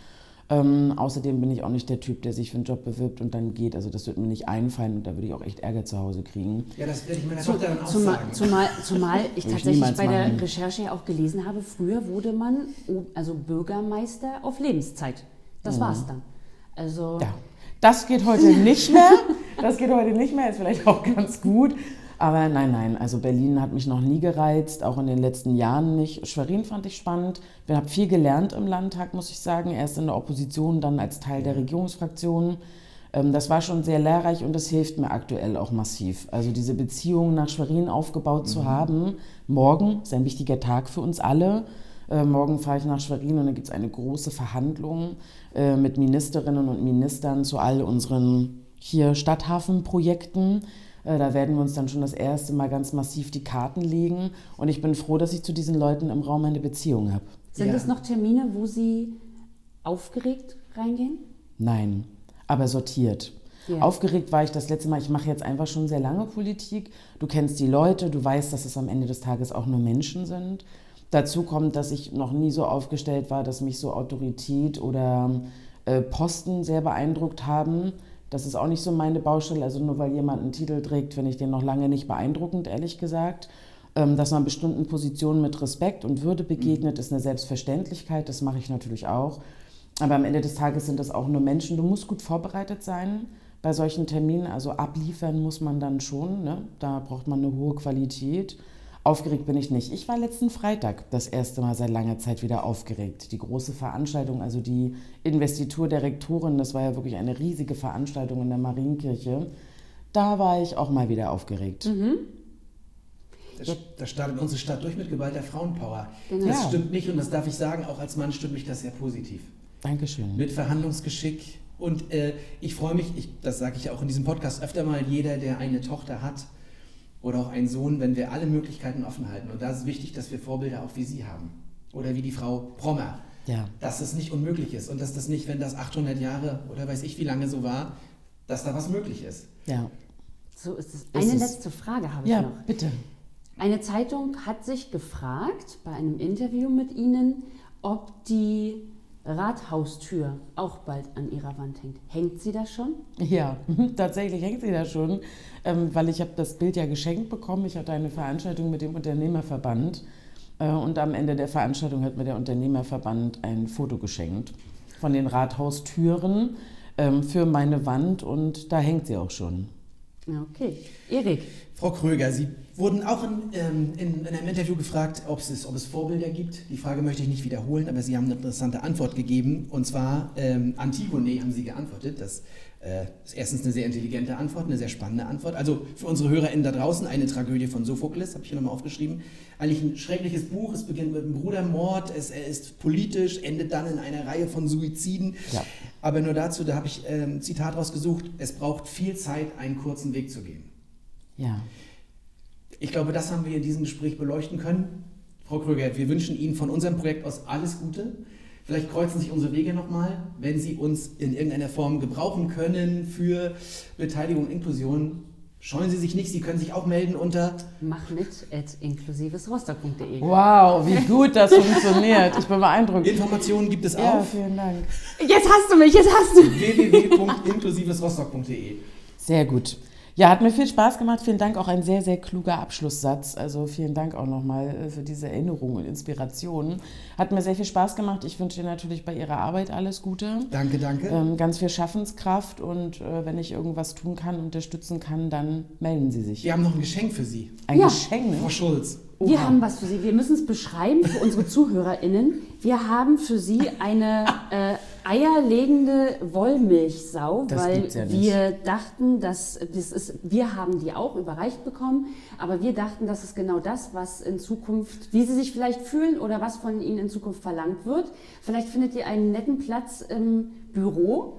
Ähm, außerdem bin ich auch nicht der Typ, der sich für einen Job bewirbt und dann geht. Also das wird mir nicht einfallen und da würde ich auch echt Ärger zu Hause kriegen. Ja, das werde ich meiner Zu- Tochter dann auch Zumal, sagen. zumal, zumal ich ich tatsächlich niemals bei der machen. Recherche ja auch gelesen habe, früher wurde man also Bürgermeister auf Lebenszeit. Das war's dann. Also Ja, das geht heute nicht mehr. Das geht heute nicht mehr, ist vielleicht auch ganz gut. Aber nein, nein, also Berlin hat mich noch nie gereizt, auch in den letzten Jahren nicht. Schwerin fand ich spannend. Ich habe viel gelernt im Landtag, muss ich sagen. Erst in der Opposition, dann als Teil der Regierungsfraktion. Ähm, Das war schon sehr lehrreich und das hilft mir aktuell auch massiv. Also diese Beziehung nach Schwerin aufgebaut zu haben. Morgen ist ein wichtiger Tag für uns alle. Äh, morgen fahre ich nach Schwerin und da gibt es eine große Verhandlung äh, mit Ministerinnen und Ministern zu all unseren hier Stadthafenprojekten. Äh, da werden wir uns dann schon das erste Mal ganz massiv die Karten legen. Und ich bin froh, dass ich zu diesen Leuten im Raum eine Beziehung habe. sind Ja. es noch Termine, wo Sie aufgeregt reingehen? Nein, aber sortiert. Ja. Aufgeregt war ich das letzte Mal. Ich mache jetzt einfach schon sehr lange Politik. Du kennst die Leute, du weißt, dass es am Ende des Tages auch nur Menschen sind. Dazu kommt, dass ich noch nie so aufgestellt war, dass mich so Autorität oder äh, Posten sehr beeindruckt haben. Das ist auch nicht so meine Baustelle. Also nur weil jemand einen Titel trägt, finde ich den noch lange nicht beeindruckend, ehrlich gesagt. Ähm, dass man bestimmten Positionen mit Respekt und Würde begegnet, ist eine Selbstverständlichkeit. Das mache ich natürlich auch. Aber am Ende des Tages sind das auch nur Menschen. Du musst gut vorbereitet sein bei solchen Terminen. Also abliefern muss man dann schon. Ne? Da braucht man eine hohe Qualität. Aufgeregt bin ich nicht. Ich war letzten Freitag das erste Mal seit langer Zeit wieder aufgeregt. Die große Veranstaltung, also die Investitur der Rektorin, das war ja wirklich eine riesige Veranstaltung in der Marienkirche. Da war ich auch mal wieder aufgeregt. Da, da startet unsere Stadt durch mit geballter Frauenpower. Genau. Das stimmt mich und das darf ich sagen, auch als Mann stimmt mich das sehr positiv. Dankeschön. Mit Verhandlungsgeschick. Und äh, ich freue mich, ich, das sage ich ja auch in diesem Podcast öfter mal, jeder, der eine Tochter hat oder auch einen Sohn, wenn wir alle Möglichkeiten offen halten. Und da ist wichtig, dass wir Vorbilder auch wie Sie haben. Oder wie die Frau Prommer. Ja. Dass es nicht unmöglich ist und dass das nicht, wenn das 800 Jahre oder weiß ich wie lange so war, dass da was möglich ist. Ja. So ist es. Eine es. letzte Frage habe ich Ja, noch. bitte. Eine Zeitung hat sich gefragt bei einem Interview mit Ihnen, ob die Rathaustür auch bald an Ihrer Wand hängt. Hängt sie da schon? Ja, tatsächlich hängt sie da schon, ähm, weil ich habe das Bild ja geschenkt bekommen. Ich hatte eine Veranstaltung mit dem Unternehmerverband äh, und am Ende der Veranstaltung hat mir der Unternehmerverband ein Foto geschenkt von den Rathaustüren ähm, für meine Wand und da hängt sie auch schon. Okay. Erik, Frau Kröger, Sie wurden auch in, ähm, in, in einem Interview gefragt, ob es, ob es Vorbilder gibt. Die Frage möchte ich nicht wiederholen, aber Sie haben eine interessante Antwort gegeben. Und zwar ähm, Antigone haben Sie geantwortet. Das äh, ist erstens eine sehr intelligente Antwort, eine sehr spannende Antwort. Also für unsere HörerInnen da draußen eine Tragödie von Sophokles, habe ich hier nochmal aufgeschrieben. Eigentlich ein schreckliches Buch. Es beginnt mit einem Brudermord. Es, er ist politisch, endet dann in einer Reihe von Suiziden. Ja. Aber nur dazu, da habe ich ähm, ein Zitat rausgesucht. Es braucht viel Zeit, einen kurzen Weg zu gehen. Ja. Ich glaube, das haben wir in diesem Gespräch beleuchten können. Frau Kröger, wir wünschen Ihnen von unserem Projekt aus alles Gute. Vielleicht kreuzen sich unsere Wege nochmal, wenn Sie uns in irgendeiner Form gebrauchen können für Beteiligung und Inklusion. Scheuen Sie sich nicht, Sie können sich auch melden unter mach mit at inklusivesrostock.de. Wow, wie gut das funktioniert. Ich bin beeindruckt. Informationen gibt es Ja, auf vielen Dank. Jetzt hast du mich, jetzt hast du mich. www.inklusivesrostock.de. Sehr gut. Ja, hat mir viel Spaß gemacht. Vielen Dank, auch ein sehr, sehr kluger Abschlusssatz. Also vielen Dank auch nochmal äh, für diese Erinnerung und Inspiration. Hat mir sehr viel Spaß gemacht. Ich wünsche Ihnen natürlich bei Ihrer Arbeit alles Gute. Danke, danke. Ähm, ganz viel Schaffenskraft und äh, wenn ich irgendwas tun kann, unterstützen kann, dann melden Sie sich. Wir haben noch ein Geschenk für Sie, Ein Ja. Geschenk. ne? Frau Schulz. Wir haben was für Sie. Wir müssen es beschreiben für unsere ZuhörerInnen. Wir haben für Sie eine äh, eierlegende Wollmilchsau, Das weil ja wir dachten, dass das ist, wir haben die auch überreicht bekommen, aber wir dachten, das ist genau das, was in Zukunft, wie Sie sich vielleicht fühlen oder was von Ihnen in Zukunft verlangt wird. Vielleicht findet ihr einen netten Platz im Büro.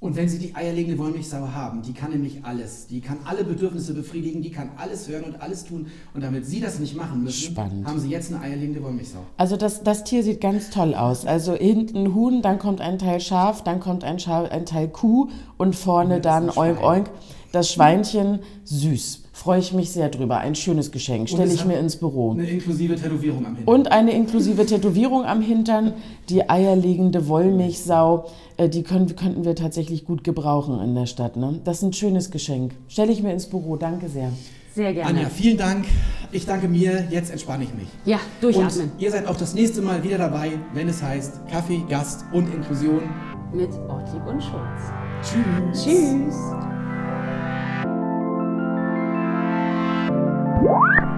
Und wenn Sie die eierlegende Wollmilchsau haben, die kann nämlich alles. Die kann alle Bedürfnisse befriedigen, die kann alles hören und alles tun. Und damit Sie das nicht machen müssen, Spannend. haben Sie jetzt eine eierlegende Wollmilchsau. Also das, das Tier sieht ganz toll aus. Also hinten Huhn, dann kommt ein Teil Schaf, dann kommt ein, Schaf, ein Teil Kuh und vorne Und dann oink oink. Das Schweinchen, süß. Freue ich mich sehr drüber. Ein schönes Geschenk. Stelle ich mir ins Büro. Eine inklusive Tätowierung am Hintern. Und eine inklusive Tätowierung am Hintern, die eierlegende Wollmilchsau, äh, die können, könnten wir tatsächlich gut gebrauchen in der Stadt. Ne? Das ist ein schönes Geschenk. Stelle ich mir ins Büro. Danke sehr. Sehr gerne. Anja, vielen Dank. Ich danke mir. Jetzt entspanne ich mich. Ja, durchatmen. Und ihr seid auch das nächste Mal wieder dabei, wenn es heißt Kaffee, Gast und Inklusion. Mit Ortlieb und Schulz. Tschüss. Tschüss.